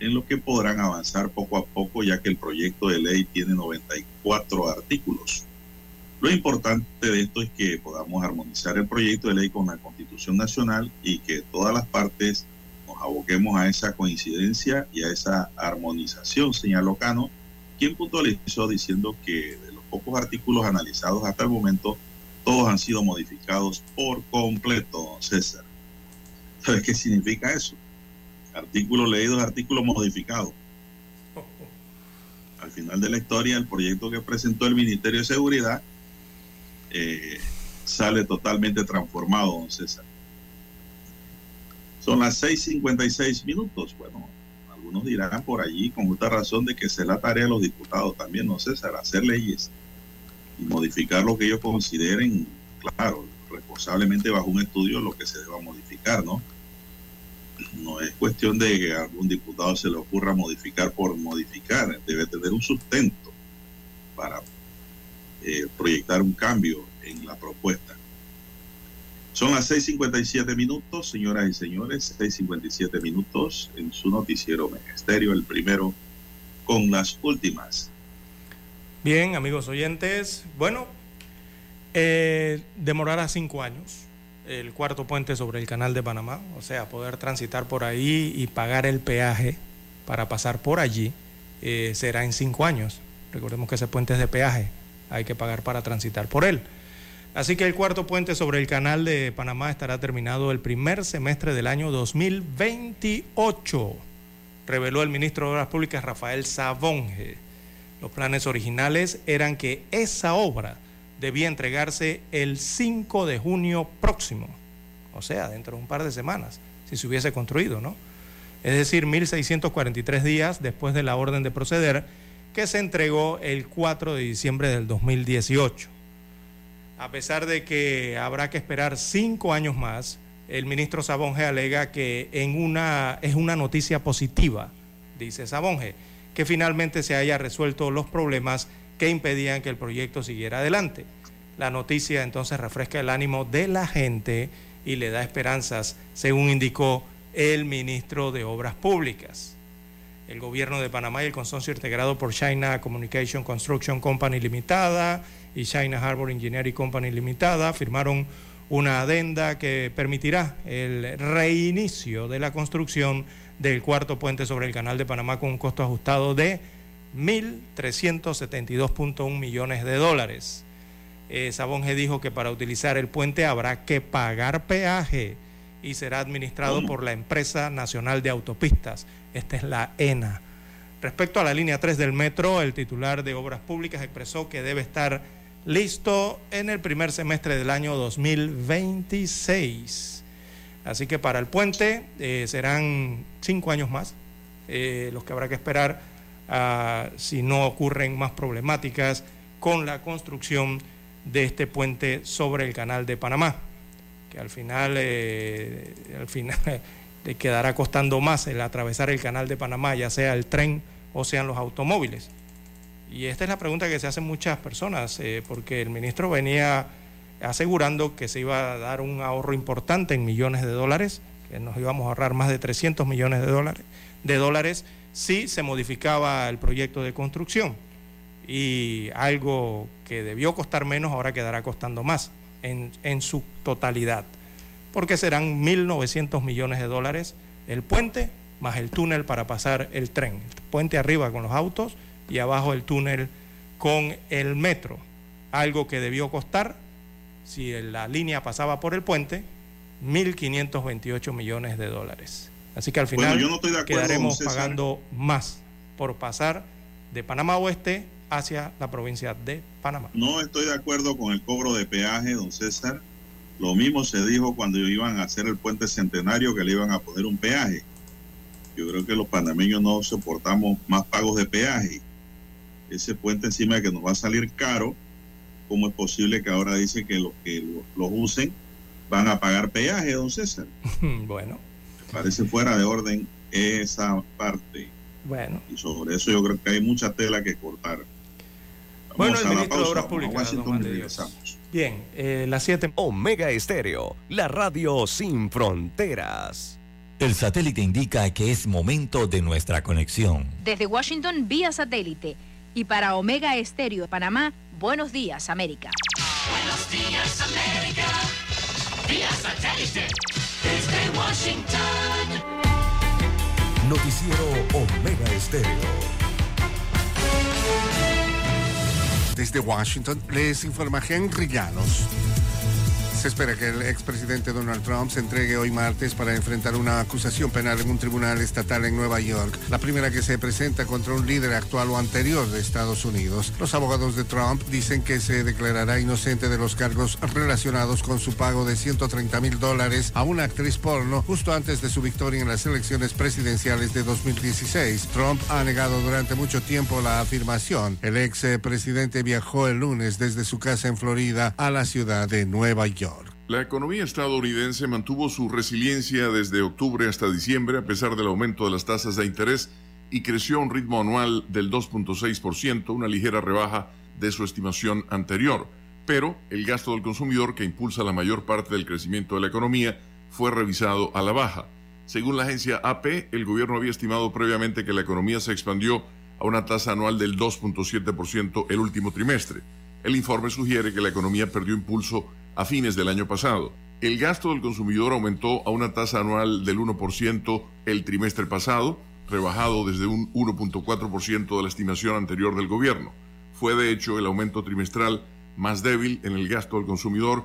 en lo que podrán avanzar poco a poco ya que el proyecto de ley tiene 94 artículos. Lo importante de esto es que podamos armonizar el proyecto de ley con la Constitución Nacional y que todas las partes aboquemos a esa coincidencia y a esa armonización, señaló Cano, quien puntualizó diciendo que de los pocos artículos analizados hasta el momento, todos han sido modificados por completo, César. ¿Sabes qué significa eso? artículos leídos, artículos modificados. Al final de la historia, el proyecto que presentó el Ministerio de Seguridad eh, sale totalmente transformado, don César. Son las 6:56 minutos. Bueno, algunos dirán por allí con justa razón de que es la tarea de los diputados también, don César, hacer leyes y modificar lo que ellos consideren, claro, responsablemente bajo un estudio lo que se deba modificar, ¿no? no es cuestión de que a algún diputado se le ocurra modificar por modificar, debe tener un sustento para eh, proyectar un cambio en la propuesta. Son las 6.57 minutos, señoras y señores, 6.57 minutos en su noticiero Ministerio, el primero con las últimas. Bien, amigos oyentes, bueno, eh, demorará cinco años el cuarto puente sobre el canal de Panamá, o sea, poder transitar por ahí y pagar el peaje para pasar por allí, eh, será en cinco años. Recordemos que ese puente es de peaje, hay que pagar para transitar por él. Así que el cuarto puente sobre el canal de Panamá estará terminado el primer semestre del año 2028, reveló el ministro de Obras Públicas Rafael Sabonge. Los planes originales eran que esa obra debía entregarse el 5 de junio próximo, o sea, dentro de un par de semanas, si se hubiese construido, ¿no? Es decir, 1.643 días después de la orden de proceder que se entregó el 4 de diciembre del 2018. A pesar de que habrá que esperar cinco años más, el ministro Sabonge alega que en una, es una noticia positiva, dice Sabonge, que finalmente se haya resuelto los problemas que impedían que el proyecto siguiera adelante. La noticia entonces refresca el ánimo de la gente y le da esperanzas, según indicó el ministro de Obras Públicas. El gobierno de Panamá y el consorcio integrado por China Communication Construction Company Limitada y China Harbor Engineering Company Limitada firmaron una adenda que permitirá el reinicio de la construcción del cuarto puente sobre el canal de Panamá con un costo ajustado de 1.372.1 millones de dólares. Eh, Sabonge dijo que para utilizar el puente habrá que pagar peaje y será administrado por la Empresa Nacional de Autopistas. Esta es la ENA. Respecto a la línea 3 del metro, el titular de Obras Públicas expresó que debe estar listo en el primer semestre del año 2026. Así que para el puente eh, serán cinco años más eh, los que habrá que esperar si no ocurren más problemáticas con la construcción de este puente sobre el canal de Panamá, que al final, eh, al final quedará costando más el atravesar el canal de Panamá, ya sea el tren o sean los automóviles. Y esta es la pregunta que se hacen muchas personas, eh, porque el ministro venía asegurando que se iba a dar un ahorro importante en millones de dólares, que nos íbamos a ahorrar más de 300 millones de dólares, de dólares si se modificaba el proyecto de construcción. Y algo que debió costar menos ahora quedará costando más en, en su totalidad. Porque serán 1.900 millones de dólares el puente más el túnel para pasar el tren. El puente arriba con los autos y abajo el túnel con el metro. Algo que debió costar, si la línea pasaba por el puente, 1.528 millones de dólares. Así que al final quedaremos pagando más por pasar de Panamá Oeste hacia la provincia de Panamá. No estoy de acuerdo con el cobro de peaje, don César. Lo mismo se dijo cuando iban a hacer el puente centenario que le iban a poner un peaje. Yo creo que los panameños no soportamos más pagos de peaje. Ese puente encima de que nos va a salir caro, ¿cómo es posible que ahora dice que los que los usen van a pagar peaje, don César? bueno. parece fuera de orden esa parte. Bueno. Y sobre eso yo creo que hay mucha tela que cortar. bueno, el ministro de Obras Públicas. Bien, eh, las 7. Omega Estéreo, la radio sin fronteras. El satélite indica que es momento de nuestra conexión. Desde Washington, vía satélite. Y para Omega Estéreo de Panamá, buenos días, América. Buenos días, América. Vía satélite. Desde Washington. Noticiero Omega Estéreo. Desde Washington les informa Henry Llanos. Se espera que el expresidente Donald Trump se entregue hoy martes para enfrentar una acusación penal en un tribunal estatal en Nueva York, la primera que se presenta contra un líder actual o anterior de Estados Unidos. Los abogados de Trump dicen que se declarará inocente de los cargos relacionados con su pago de 130 mil dólares a una actriz porno justo antes de su victoria en las elecciones presidenciales de 2016. Trump ha negado durante mucho tiempo la afirmación. El ex presidente viajó el lunes desde su casa en Florida a la ciudad de Nueva York. La economía estadounidense mantuvo su resiliencia desde octubre hasta diciembre a pesar del aumento de las tasas de interés y creció a un ritmo anual del 2.6%, una ligera rebaja de su estimación anterior. Pero el gasto del consumidor, que impulsa la mayor parte del crecimiento de la economía, fue revisado a la baja. Según la agencia AP, el gobierno había estimado previamente que la economía se expandió a una tasa anual del 2.7% el último trimestre. El informe sugiere que la economía perdió impulso a fines del año pasado. El gasto del consumidor aumentó a una tasa anual del 1% el trimestre pasado, rebajado desde un 1.4% de la estimación anterior del gobierno. Fue de hecho el aumento trimestral más débil en el gasto del consumidor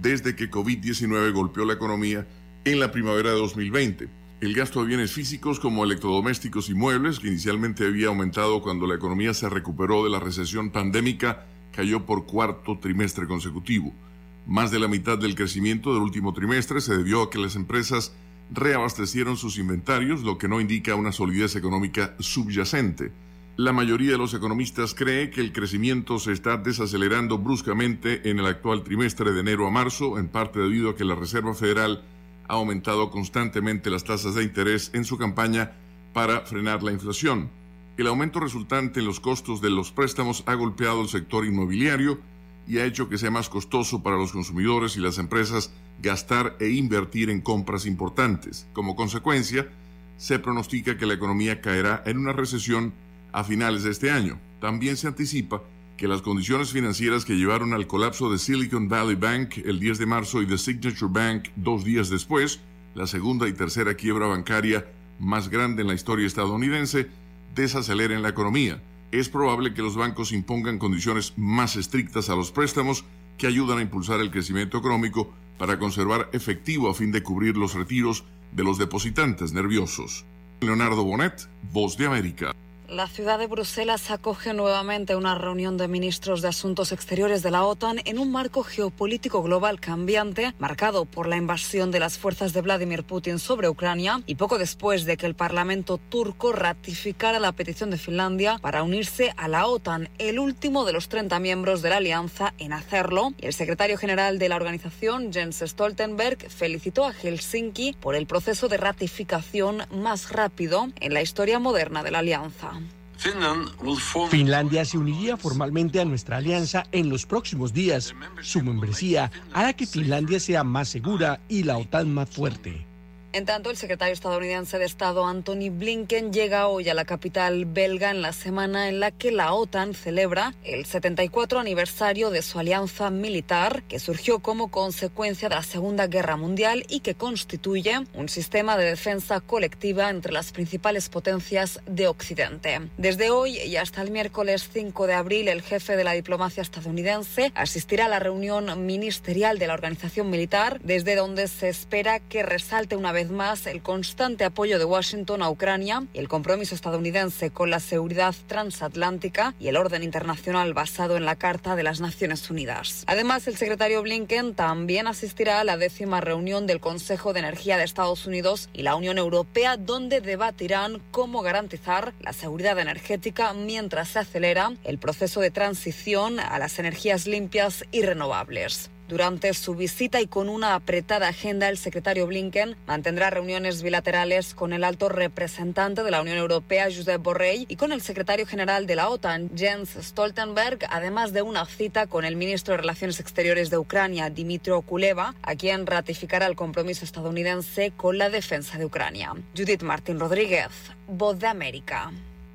desde que COVID-19 golpeó la economía en la primavera de 2020. El gasto de bienes físicos como electrodomésticos y muebles, que inicialmente había aumentado cuando la economía se recuperó de la recesión pandémica, cayó por cuarto trimestre consecutivo. Más de la mitad del crecimiento del último trimestre se debió a que las empresas reabastecieron sus inventarios, lo que no indica una solidez económica subyacente. La mayoría de los economistas cree que el crecimiento se está desacelerando bruscamente en el actual trimestre de enero a marzo, en parte debido a que la Reserva Federal ha aumentado constantemente las tasas de interés en su campaña para frenar la inflación. El aumento resultante en los costos de los préstamos ha golpeado el sector inmobiliario, y ha hecho que sea más costoso para los consumidores y las empresas gastar e invertir en compras importantes. Como consecuencia, se pronostica que la economía caerá en una recesión a finales de este año. También se anticipa que las condiciones financieras que llevaron al colapso de Silicon Valley Bank el 10 de marzo y de Signature Bank dos días después, la segunda y tercera quiebra bancaria más grande en la historia estadounidense, desaceleren la economía es probable que los bancos impongan condiciones más estrictas a los préstamos que ayudan a impulsar el crecimiento económico para conservar efectivo a fin de cubrir los retiros de los depositantes nerviosos. Leonardo Bonet, Voz de América. La ciudad de Bruselas acoge nuevamente una reunión de ministros de Asuntos Exteriores de la OTAN en un marco geopolítico global cambiante, marcado por la invasión de las fuerzas de Vladimir Putin sobre Ucrania y poco después de que el Parlamento turco ratificara la petición de Finlandia para unirse a la OTAN, el último de los 30 miembros de la alianza en hacerlo. Y el secretario general de la organización, Jens Stoltenberg, felicitó a Helsinki por el proceso de ratificación más rápido en la historia moderna de la alianza. Finlandia se uniría formalmente a nuestra alianza en los próximos días. Su membresía hará que Finlandia sea más segura y la OTAN más fuerte. En tanto, el secretario estadounidense de Estado Anthony Blinken llega hoy a la capital belga en la semana en la que la OTAN celebra el 74 aniversario de su alianza militar, que surgió como consecuencia de la Segunda Guerra Mundial y que constituye un sistema de defensa colectiva entre las principales potencias de Occidente. Desde hoy y hasta el miércoles 5 de abril, el jefe de la diplomacia estadounidense asistirá a la reunión ministerial de la organización militar, desde donde se espera que resalte una vez vez más el constante apoyo de Washington a Ucrania y el compromiso estadounidense con la seguridad transatlántica y el orden internacional basado en la Carta de las Naciones Unidas. Además, el secretario Blinken también asistirá a la décima reunión del Consejo de Energía de Estados Unidos y la Unión Europea, donde debatirán cómo garantizar la seguridad energética mientras se acelera el proceso de transición a las energías limpias y renovables. Durante su visita y con una apretada agenda, el secretario Blinken mantendrá reuniones bilaterales con el alto representante de la Unión Europea, Josep Borrell, y con el secretario general de la OTAN, Jens Stoltenberg, además de una cita con el ministro de Relaciones Exteriores de Ucrania, Dimitro Kuleva, a quien ratificará el compromiso estadounidense con la defensa de Ucrania. Judith Martín Rodríguez, Voz de América.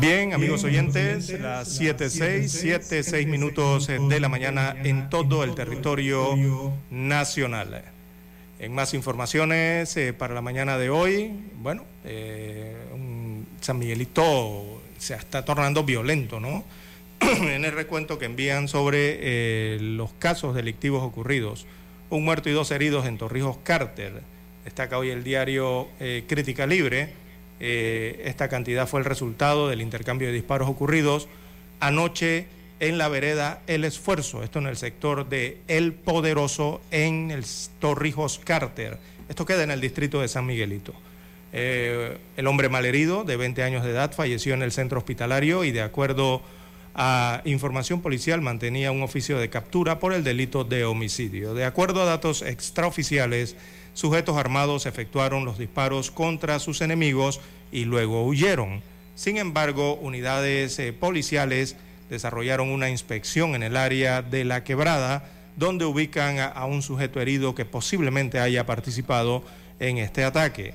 Bien, amigos oyentes, las 7.6, 7, 6 minutos de la mañana en todo el territorio nacional. En más informaciones eh, para la mañana de hoy, bueno, eh, un San Miguelito se está tornando violento, ¿no? en el recuento que envían sobre eh, los casos delictivos ocurridos. Un muerto y dos heridos en Torrijos Cárter. Destaca hoy el diario Crítica Libre eh, esta cantidad fue el resultado del intercambio de disparos ocurridos anoche en la vereda El Esfuerzo, esto en el sector de El Poderoso, en el Torrijos Carter. Esto queda en el distrito de San Miguelito. Eh, el hombre malherido, de 20 años de edad, falleció en el centro hospitalario y de acuerdo a información policial mantenía un oficio de captura por el delito de homicidio. De acuerdo a datos extraoficiales, sujetos armados efectuaron los disparos contra sus enemigos y luego huyeron. Sin embargo, unidades eh, policiales desarrollaron una inspección en el área de la quebrada donde ubican a, un sujeto herido que posiblemente haya participado en este ataque.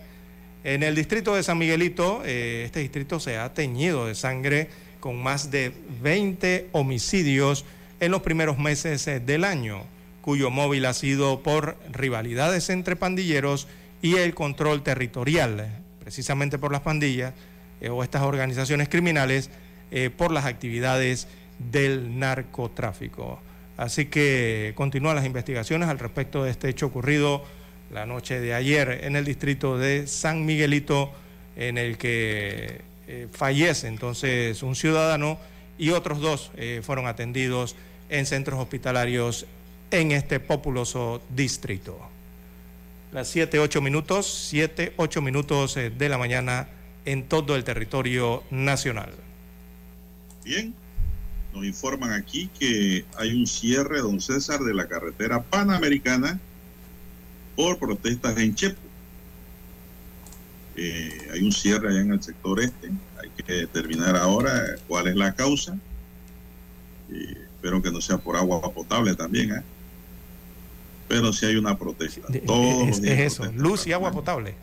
En el distrito de San Miguelito, eh, este distrito se ha teñido de sangre con más de 20 homicidios en los primeros meses eh, del año cuyo móvil ha sido por rivalidades entre pandilleros y el control territorial, precisamente por las pandillas eh, o estas organizaciones criminales, eh, por las actividades del narcotráfico. Así que continúan las investigaciones al respecto de este hecho ocurrido la noche de ayer en el distrito de San Miguelito, en el que eh, fallece entonces un ciudadano y otros dos fueron atendidos en centros hospitalarios en este populoso distrito. Las 7, 8 minutos, 7, 8 minutos eh, de la mañana en todo el territorio nacional. Bien, nos informan aquí que hay un cierre, don César, de la carretera panamericana por protestas en Chepo. Eh, hay un cierre allá en el sector este. Hay que determinar ahora cuál es la causa. Eh, espero que no sea por agua potable también. ¿eh? Pero si hay una protesta. es, eso, luz y agua potable.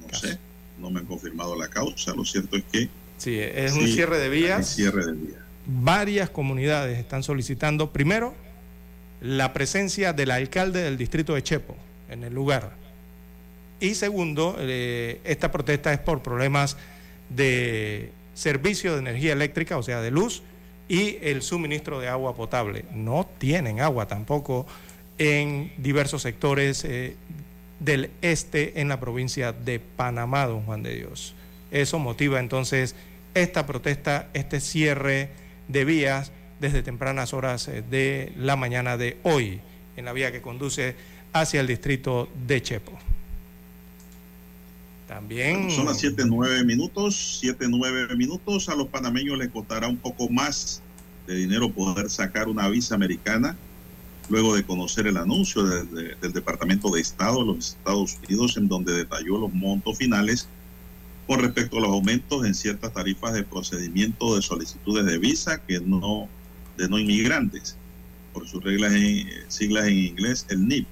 No sé, no me han confirmado la causa, lo cierto es que... Sí, es un cierre de vías. cierre de vías. Varias comunidades están solicitando, primero, la presencia del alcalde del distrito de Chepo en el lugar. Y segundo, eh, esta protesta es por problemas de servicio de energía eléctrica, o sea, de luz, y el suministro de agua potable. No tienen agua tampoco en diversos sectores eh, del este en la provincia de Panamá, don Juan de Dios. Eso motiva entonces esta protesta, este cierre de vías desde tempranas horas eh, de la mañana de hoy en la vía que conduce hacia el distrito de Chepo. También. Son las 7, 9 minutos. 7, 9 minutos. A los panameños les costará un poco más de dinero poder sacar una visa americana luego de conocer el anuncio del Departamento de Estado de los Estados Unidos en donde detalló los montos finales con respecto a los aumentos en ciertas tarifas de procedimiento de solicitudes de visa que no de no inmigrantes por sus reglas en, siglas en inglés el NIP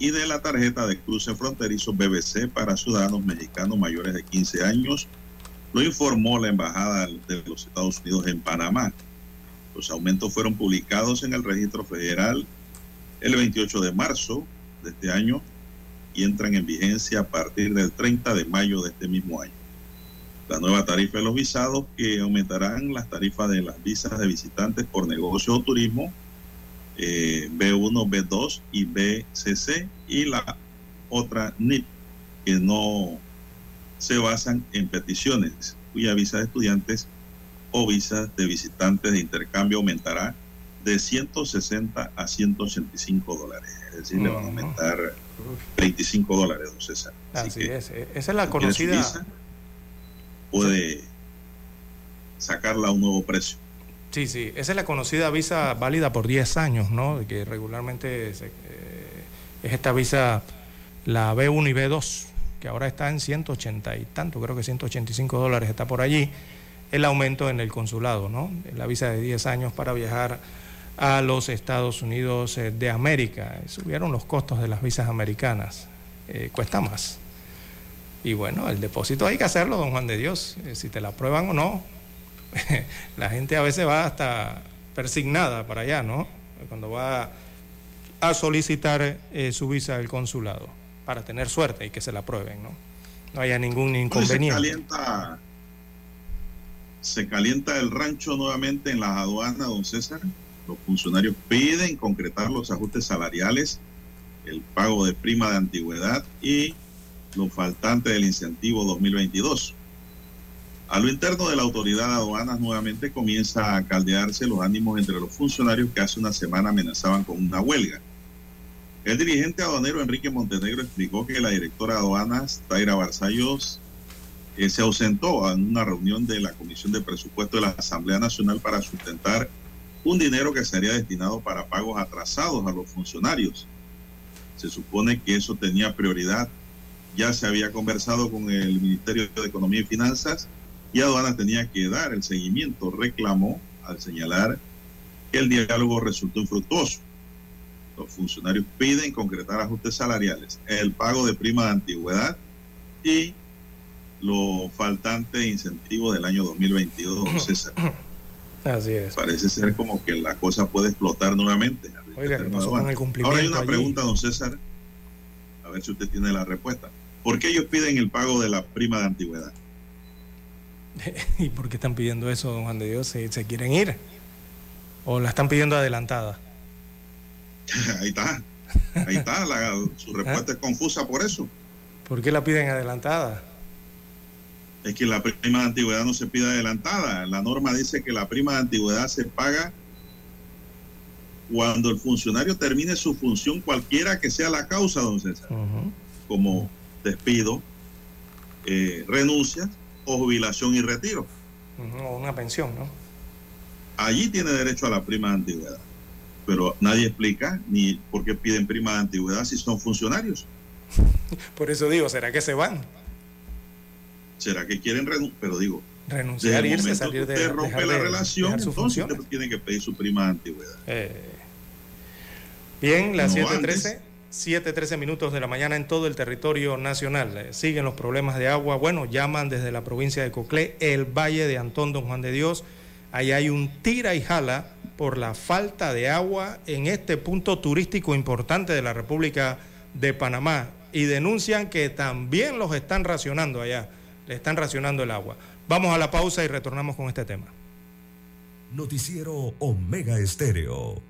y de la tarjeta de cruce fronterizo BBC para ciudadanos mexicanos mayores de 15 años, lo informó la Embajada de los Estados Unidos en Panamá. Los aumentos fueron publicados en el registro federal el 28 de marzo de este año y entran en vigencia a partir del 30 de mayo de este mismo año. La nueva tarifa de los visados que aumentarán las tarifas de las visas de visitantes por negocio o turismo eh, B1, B2 y BCC y la otra NIP que no se basan en peticiones cuya visa de estudiantes o visas de visitantes de intercambio aumentará de 160 a 185 dólares. Es decir, le van a aumentar 25 dólares, don César. Así, es. Esa es la conocida. puede sacarla a un nuevo precio. Sí, sí. Esa es la conocida visa válida por 10 años, ¿no? Que regularmente eh, es esta visa, la B1 y B2, que ahora está en 180 y tanto, creo que 185 dólares está por allí. El aumento en el consulado, ¿no? La visa de 10 años para viajar a los Estados Unidos eh, de América. Subieron los costos de las visas americanas. Eh, cuesta más. Y bueno, el depósito hay que hacerlo, don Juan de Dios. Si te la aprueban o no, la gente a veces va hasta persignada para allá, ¿no? Cuando va a solicitar su visa al consulado, para tener suerte y que se la aprueben, ¿no? No haya ningún inconveniente. Se calienta, se calienta el rancho nuevamente en las aduanas, don César. Los funcionarios piden concretar los ajustes salariales, el pago de prima de antigüedad y lo faltante del incentivo 2022. A lo interno de la autoridad aduanas nuevamente comienza a caldearse los ánimos entre los funcionarios que hace una semana amenazaban con una huelga. El dirigente aduanero Enrique Montenegro explicó que la directora aduanas, Taira Barzallos, eh, se ausentó en una reunión de la Comisión de Presupuesto de la Asamblea Nacional para sustentar un dinero que sería destinado para pagos atrasados a los funcionarios. Se supone que eso tenía prioridad. Ya se había conversado con el Ministerio de Economía y Finanzas y aduana tenía que dar el seguimiento. Reclamó al señalar que el diálogo resultó infructuoso. Los funcionarios piden concretar ajustes salariales, el pago de prima de antigüedad y lo faltante de incentivos del año 2022, César. Así es. Parece ser como que la cosa puede explotar nuevamente. Oiga, ¿qué pasó con el cumplimiento Ahora hay una allí? pregunta, don César, a ver si usted tiene la respuesta. ¿Por qué ellos piden el pago de la prima de antigüedad? ¿Y por qué están pidiendo eso, don Juan de Dios? ¿Se, se quieren ir? ¿O la están pidiendo adelantada? ahí está, ahí está, la- su respuesta es confusa por eso. ¿Por qué la piden adelantada? Es que la prima de antigüedad no se pide adelantada. La norma dice que la prima de antigüedad se paga cuando el funcionario termine su función, cualquiera que sea la causa, don César, como despido, eh, renuncia o jubilación y retiro. O una pensión, ¿no? Allí tiene derecho a la prima de antigüedad. Pero nadie explica ni por qué piden prima de antigüedad si son funcionarios. Por eso digo, ¿será que se van? ¿Será que quieren renunciar? Pero digo, Renunciar, irse, salir de usted rompe la de- relación, entonces funciones. usted tiene que pedir su prima de antigüedad. Eh, Bien, las No 7.13, 7.13 minutos de la mañana en todo el territorio nacional. Eh, Siguen los problemas de agua. Bueno, llaman desde la provincia de Coclé, el Valle de Antón Don Juan de Dios. Ahí hay un tira y jala por la falta de agua en este punto turístico importante de la República de Panamá. Y denuncian que también los están racionando allá. Le están racionando el agua. Vamos a la pausa y retornamos con este tema. Noticiero Omega Estéreo.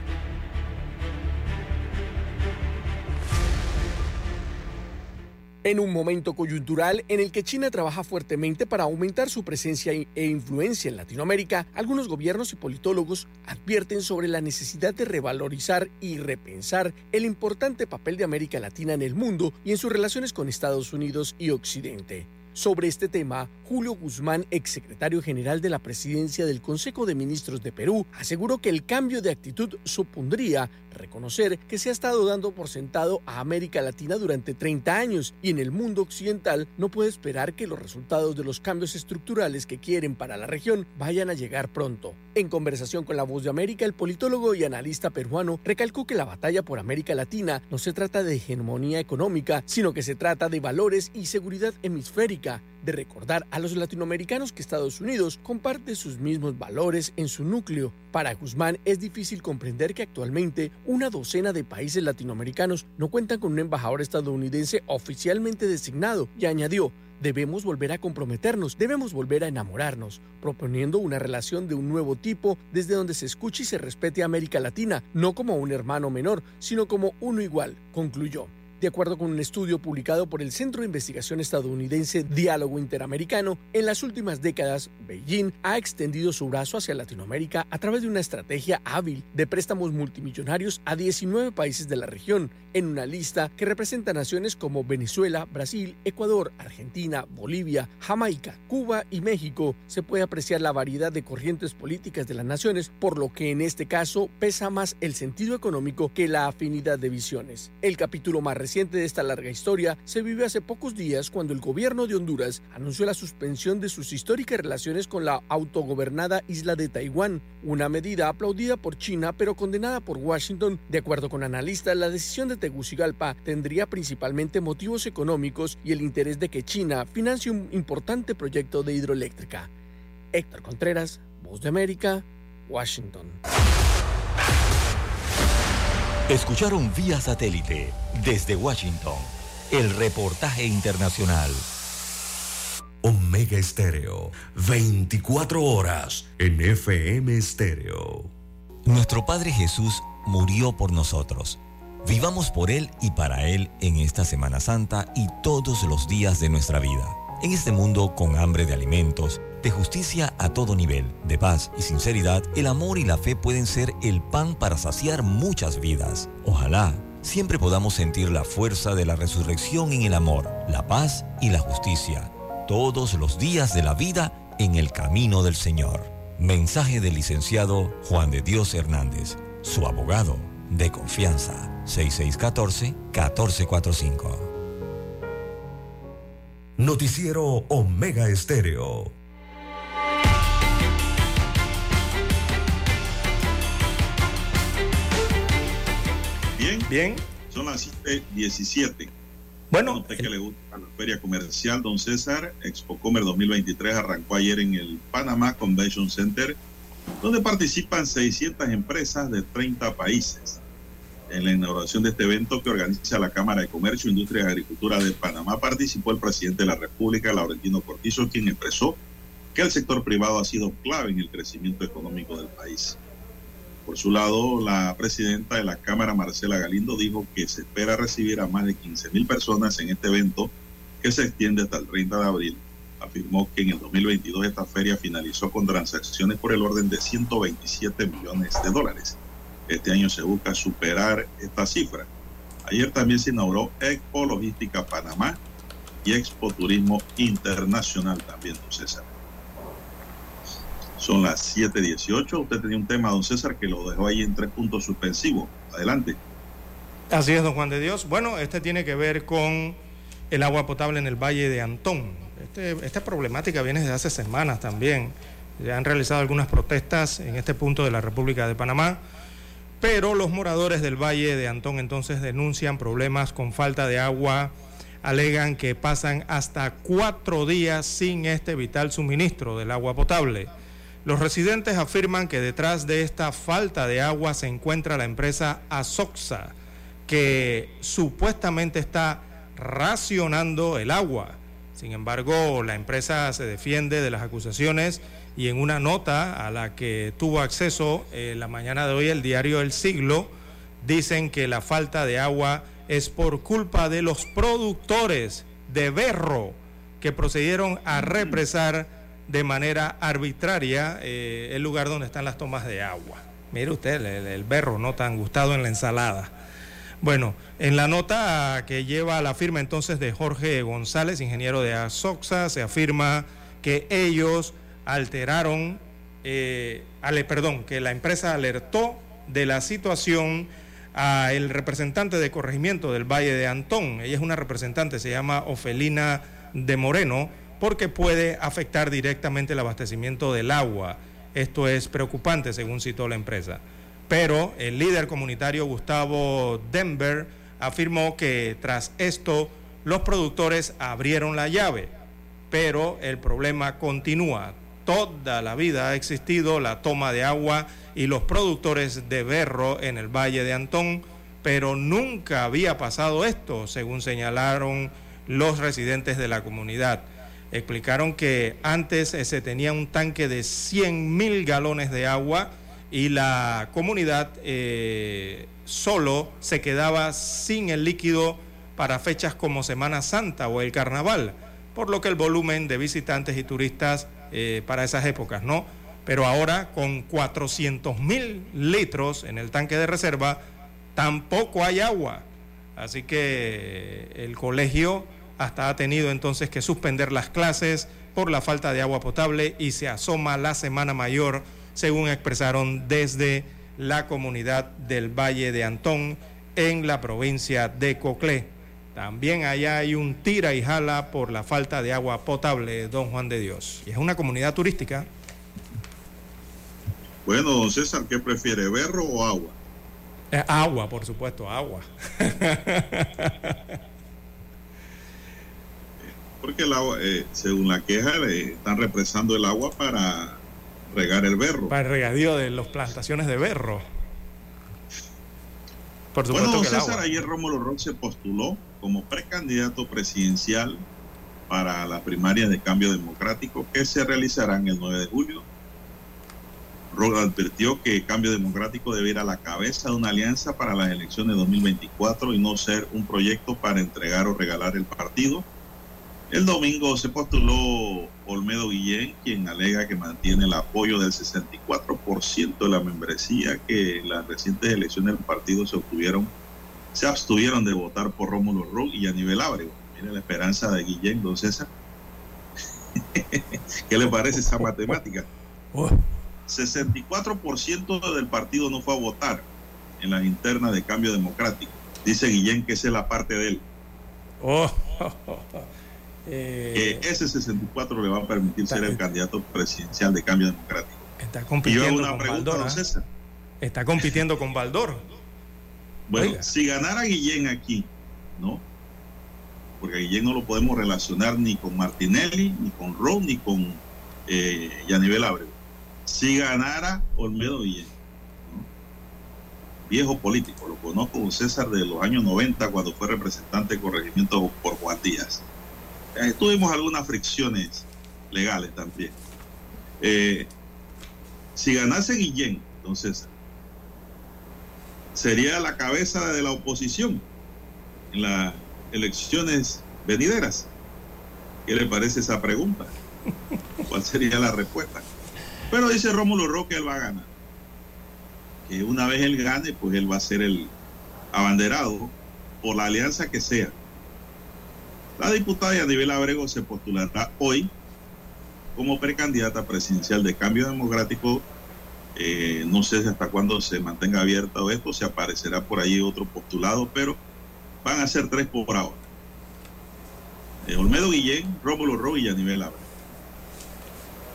En un momento coyuntural en el que China trabaja fuertemente para aumentar su presencia e influencia en Latinoamérica, algunos gobiernos y politólogos advierten sobre la necesidad de revalorizar y repensar el importante papel de América Latina en el mundo y en sus relaciones con Estados Unidos y Occidente. Sobre este tema, Julio Guzmán, exsecretario general de la presidencia del Consejo de Ministros de Perú, aseguró que el cambio de actitud supondría reconocer que se ha estado dando por sentado a América Latina durante 30 años y en el mundo occidental no puede esperar que los resultados de los cambios estructurales que quieren para la región vayan a llegar pronto. En conversación con La Voz de América, el politólogo y analista peruano recalcó que la batalla por América Latina no se trata de hegemonía económica, sino que se trata de valores y seguridad hemisférica, de recordar a los latinoamericanos que Estados Unidos comparte sus mismos valores en su núcleo. Para Guzmán es difícil comprender que actualmente una docena de países latinoamericanos no cuentan con un embajador estadounidense oficialmente designado y añadió, debemos volver a comprometernos, debemos volver a enamorarnos, proponiendo una relación de un nuevo tipo desde donde se escuche y se respete a América Latina, no como un hermano menor, sino como uno igual, concluyó. De acuerdo con un estudio publicado por el Centro de Investigación estadounidense Diálogo Interamericano, en las últimas décadas, Beijing ha extendido su brazo hacia Latinoamérica a través de una estrategia hábil de préstamos multimillonarios a 19 países de la región, en una lista que representa naciones como Venezuela, Brasil, Ecuador, Argentina, Bolivia, Jamaica, Cuba y México. Se puede apreciar la variedad de corrientes políticas de las naciones, por lo que en este caso pesa más el sentido económico que la afinidad de visiones. El capítulo más reciente de esta larga historia se vive hace pocos días cuando el gobierno de Honduras anunció la suspensión de sus históricas relaciones con la autogobernada isla de Taiwán, una medida aplaudida por China pero condenada por Washington. De acuerdo con analistas, la decisión de Tegucigalpa tendría principalmente motivos económicos y el interés de que China financie un importante proyecto de hidroeléctrica. Héctor Contreras, Voz de América, Washington. Escucharon vía satélite desde Washington el reportaje internacional. Omega Estéreo, 24 horas en FM Estéreo. Nuestro Padre Jesús murió por nosotros. Vivamos por Él y para Él en esta Semana Santa y todos los días de nuestra vida. En este mundo con hambre de alimentos, de justicia a todo nivel, de paz y sinceridad, el amor y la fe pueden ser el pan para saciar muchas vidas. Ojalá siempre podamos sentir la fuerza de la resurrección en el amor, la paz y la justicia, todos los días de la vida en el camino del Señor. Mensaje del licenciado Juan de Dios Hernández, su abogado de confianza, 6614-1445. Noticiero Omega Estéreo. Bien, bien. Son las 7:17. Bueno, usted que le gusta la feria comercial, don César, Expo Comer 2023 arrancó ayer en el Panamá Convention Center, donde participan 600 empresas de 30 países. En la inauguración de este evento que organiza la Cámara de Comercio, Industria y Agricultura de Panamá participó el presidente de la República, Laurentino Cortizo, quien expresó que el sector privado ha sido clave en el crecimiento económico del país. Por su lado, la presidenta de la Cámara, Marcela Galindo, dijo que se espera recibir a más de 15 mil personas en este evento que se extiende hasta el 30 de abril. Afirmó que en el 2022 esta feria finalizó con transacciones por el orden de 127 millones de dólares. Este año se busca superar esta cifra. Ayer también se inauguró Expo Logística Panamá y Expo Turismo Internacional también, don César. Son las 7:18. Usted tenía un tema, don César, que lo dejó ahí en tres puntos suspensivos. Adelante. Así es, don Juan de Dios. Bueno, este tiene que ver con el agua potable en el Valle de Antón. Este, esta problemática viene desde hace semanas también. Ya han realizado algunas protestas en este punto de la República de Panamá, pero los moradores del Valle de Antón entonces denuncian problemas con falta de agua, alegan que pasan hasta cuatro días sin este vital suministro del agua potable. Los residentes afirman que detrás de esta falta de agua se encuentra la empresa Asoxa, que supuestamente está racionando el agua. Sin embargo, la empresa se defiende de las acusaciones y en una nota a la que tuvo acceso eh, la mañana de hoy el diario El Siglo, dicen que la falta de agua es por culpa de los productores de berro que procedieron a represar de manera arbitraria eh, el lugar donde están las tomas de agua. Mire usted, el, el berro no tan gustado en la ensalada. Bueno, en la nota que lleva la firma entonces de Jorge González, ingeniero de Asoxa, se afirma que ellos alteraron, eh, perdón, que la empresa alertó de la situación a el representante de corregimiento del Valle de Antón. Ella es una representante, se llama Ofelina de Moreno, porque puede afectar directamente el abastecimiento del agua. Esto es preocupante, según citó la empresa. Pero el líder comunitario Gustavo Denver afirmó que tras esto los productores abrieron la llave, pero el problema continúa. Toda la vida ha existido la toma de agua y los productores de berro en el Valle de Antón, pero nunca había pasado esto, según señalaron los residentes de la comunidad. Explicaron que antes se tenía un tanque de 100 mil galones de agua y la comunidad eh, solo se quedaba sin el líquido para fechas como Semana Santa o el Carnaval, por lo que el volumen de visitantes y turistas eh, para esas épocas, ¿no? Pero ahora con 400 mil litros en el tanque de reserva, tampoco hay agua. Así que el colegio hasta ha tenido entonces que suspender las clases por la falta de agua potable y se asoma la Semana Mayor, según expresaron desde la comunidad del Valle de Antón en la provincia de Coclé. También allá hay un tira y jala por la falta de agua potable, don Juan de Dios. Y es una comunidad turística. Bueno, don César, ¿qué prefiere, berro o agua? Eh, agua, por supuesto, agua. Porque el agua, eh, según la queja, le están represando el agua para regar el berro. Para el regadío de las plantaciones de berro. Por supuesto bueno, César, ayer Rómulo Rock se postuló como precandidato presidencial para la primaria de cambio democrático que se realizarán el 9 de julio. Rock advirtió que Cambio Democrático debe ir a la cabeza de una alianza para las elecciones de 2024 y no ser un proyecto para entregar o regalar el partido el domingo se postuló Olmedo Guillén, quien alega que mantiene el apoyo del 64% de la membresía que las recientes elecciones del partido se obtuvieron, se abstuvieron de votar por Rómulo Rock y Aníbal Ábrego. Mire la esperanza de Guillén, don César. ¿Qué le parece esa matemática? 64% del partido no fue a votar en las internas de cambio democrático. Dice Guillén que esa es la parte de él. Oh. Eh, ese 64 le va a permitir ser el candidato presidencial de cambio democrático. Está compitiendo con Baldor. ¿ah? Está compitiendo con Baldor. Bueno, si ganara Guillén aquí, ¿no? Porque a Guillén no lo podemos relacionar ni con Martinelli, ni con Ron, ni con eh, Yanivel Abreu. Si ganara Olmedo Guillén, viejo político, lo conozco con César de los años 90 cuando fue representante de corregimiento por Juan Díaz eh, tuvimos algunas fricciones legales también. Eh, si ganase Guillén, entonces sería la cabeza de la oposición en las elecciones venideras. ¿Qué le parece esa pregunta? ¿Cuál sería la respuesta? Pero dice Rómulo Roque, él va a ganar. Que una vez él gane, pues él va a ser el abanderado por la alianza que sea la diputada Yanivel Abrego se postulará hoy como precandidata presidencial de Cambio Democrático. Eh, no sé hasta cuándo se mantenga abierto esto, se aparecerá por ahí otro postulado, pero van a ser tres por ahora. Eh, Olmedo Guillén, Rómulo Ro y Yanivel Abrego.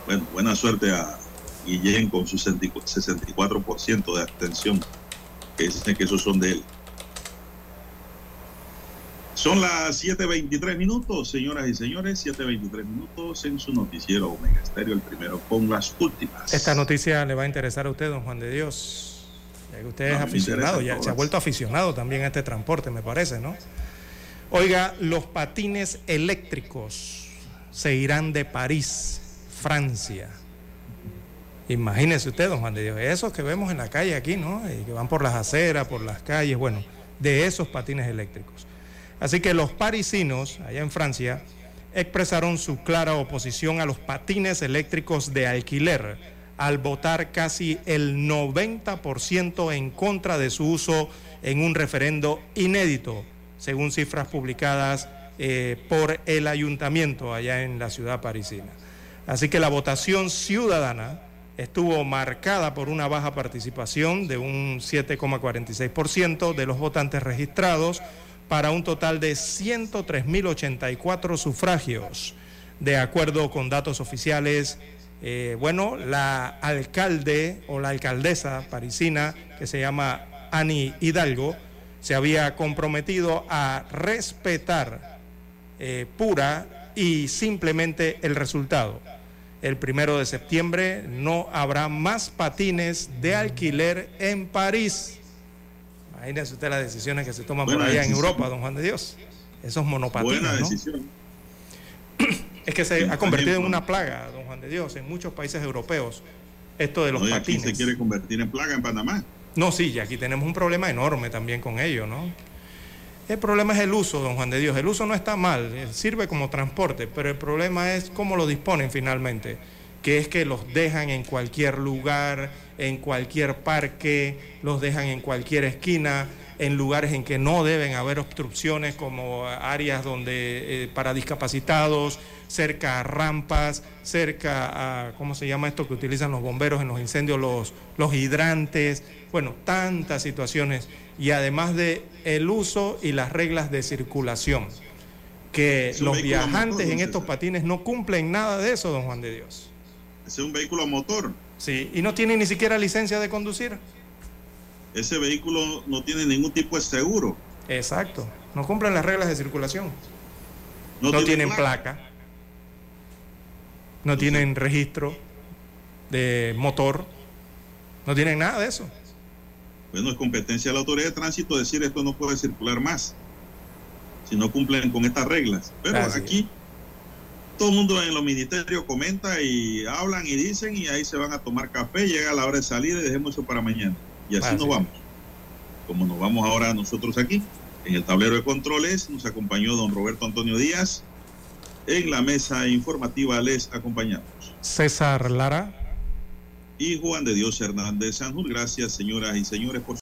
Bueno, buena suerte a Guillén con su 64% de abstención, que dicen que esos son de él. Son las 7.23 minutos, señoras y señores, 7.23 minutos en su noticiero Omega Estéreo, el primero con las últimas. Esta noticia le va a interesar a usted, don Juan de Dios. Ya que usted es aficionado, ya se ha vuelto aficionado también a este transporte, me parece, ¿no? Oiga, los patines eléctricos se irán de París, Francia. Imagínese usted, don Juan de Dios, esos que vemos en la calle aquí, ¿no? Y que van por las aceras, por las calles, bueno, de esos patines eléctricos. Así que los parisinos, allá en Francia, expresaron su clara oposición a los patines eléctricos de alquiler, al votar casi el 90% en contra de su uso en un referendo inédito, según cifras publicadas eh, por el ayuntamiento allá en la ciudad parisina. Así que la votación ciudadana estuvo marcada por una baja participación de un 7,46% de los votantes registrados para un total de 103.084 sufragios. De acuerdo con datos oficiales, eh, bueno, la alcalde o la alcaldesa parisina, que se llama Ani Hidalgo, se había comprometido a respetar eh, pura y simplemente el resultado. El primero de septiembre no habrá más patines de alquiler en París. Imagínense usted las decisiones que se toman por allá en Europa, don Juan de Dios. Esos monopatines. Buena decisión. Es que se ha convertido en una plaga, don Juan de Dios, en muchos países europeos. Esto de los patines. Aquí se quiere convertir en plaga en Panamá. No, sí, y aquí tenemos un problema enorme también con ello, ¿no? El problema es el uso, don Juan de Dios. El uso no está mal, eh, sirve como transporte, pero el problema es cómo lo disponen finalmente, que es que los dejan en cualquier lugar, en cualquier parque, los dejan en cualquier esquina, en lugares en que no deben haber obstrucciones como áreas donde eh, para discapacitados, cerca a rampas, cerca a, ¿cómo se llama esto que utilizan los bomberos en los incendios? Los, los hidrantes, bueno, tantas situaciones y además de el uso y las reglas de circulación, que los viajantes en estos patines no cumplen nada de eso, don Juan de Dios. Es un vehículo a motor. Sí, y no tiene ni siquiera licencia de conducir. Ese vehículo no tiene ningún tipo de seguro. Exacto, no cumplen las reglas de circulación. No, tienen placa. No tienen registro de motor. No tienen nada de eso. Bueno, es competencia de la autoridad de tránsito decir esto no puede circular más si no cumplen con estas reglas. Pero aquí todo el mundo en los ministerios comenta y hablan y dicen y ahí se van a tomar café, llega la hora de salir y dejemos eso para mañana. Y así nos vamos. Como nos vamos ahora nosotros aquí, en el tablero de controles, nos acompañó don Roberto Antonio Díaz. En la mesa informativa les acompañamos. César Lara y Juan de Dios Hernández Sanjur. Gracias, señoras y señores, por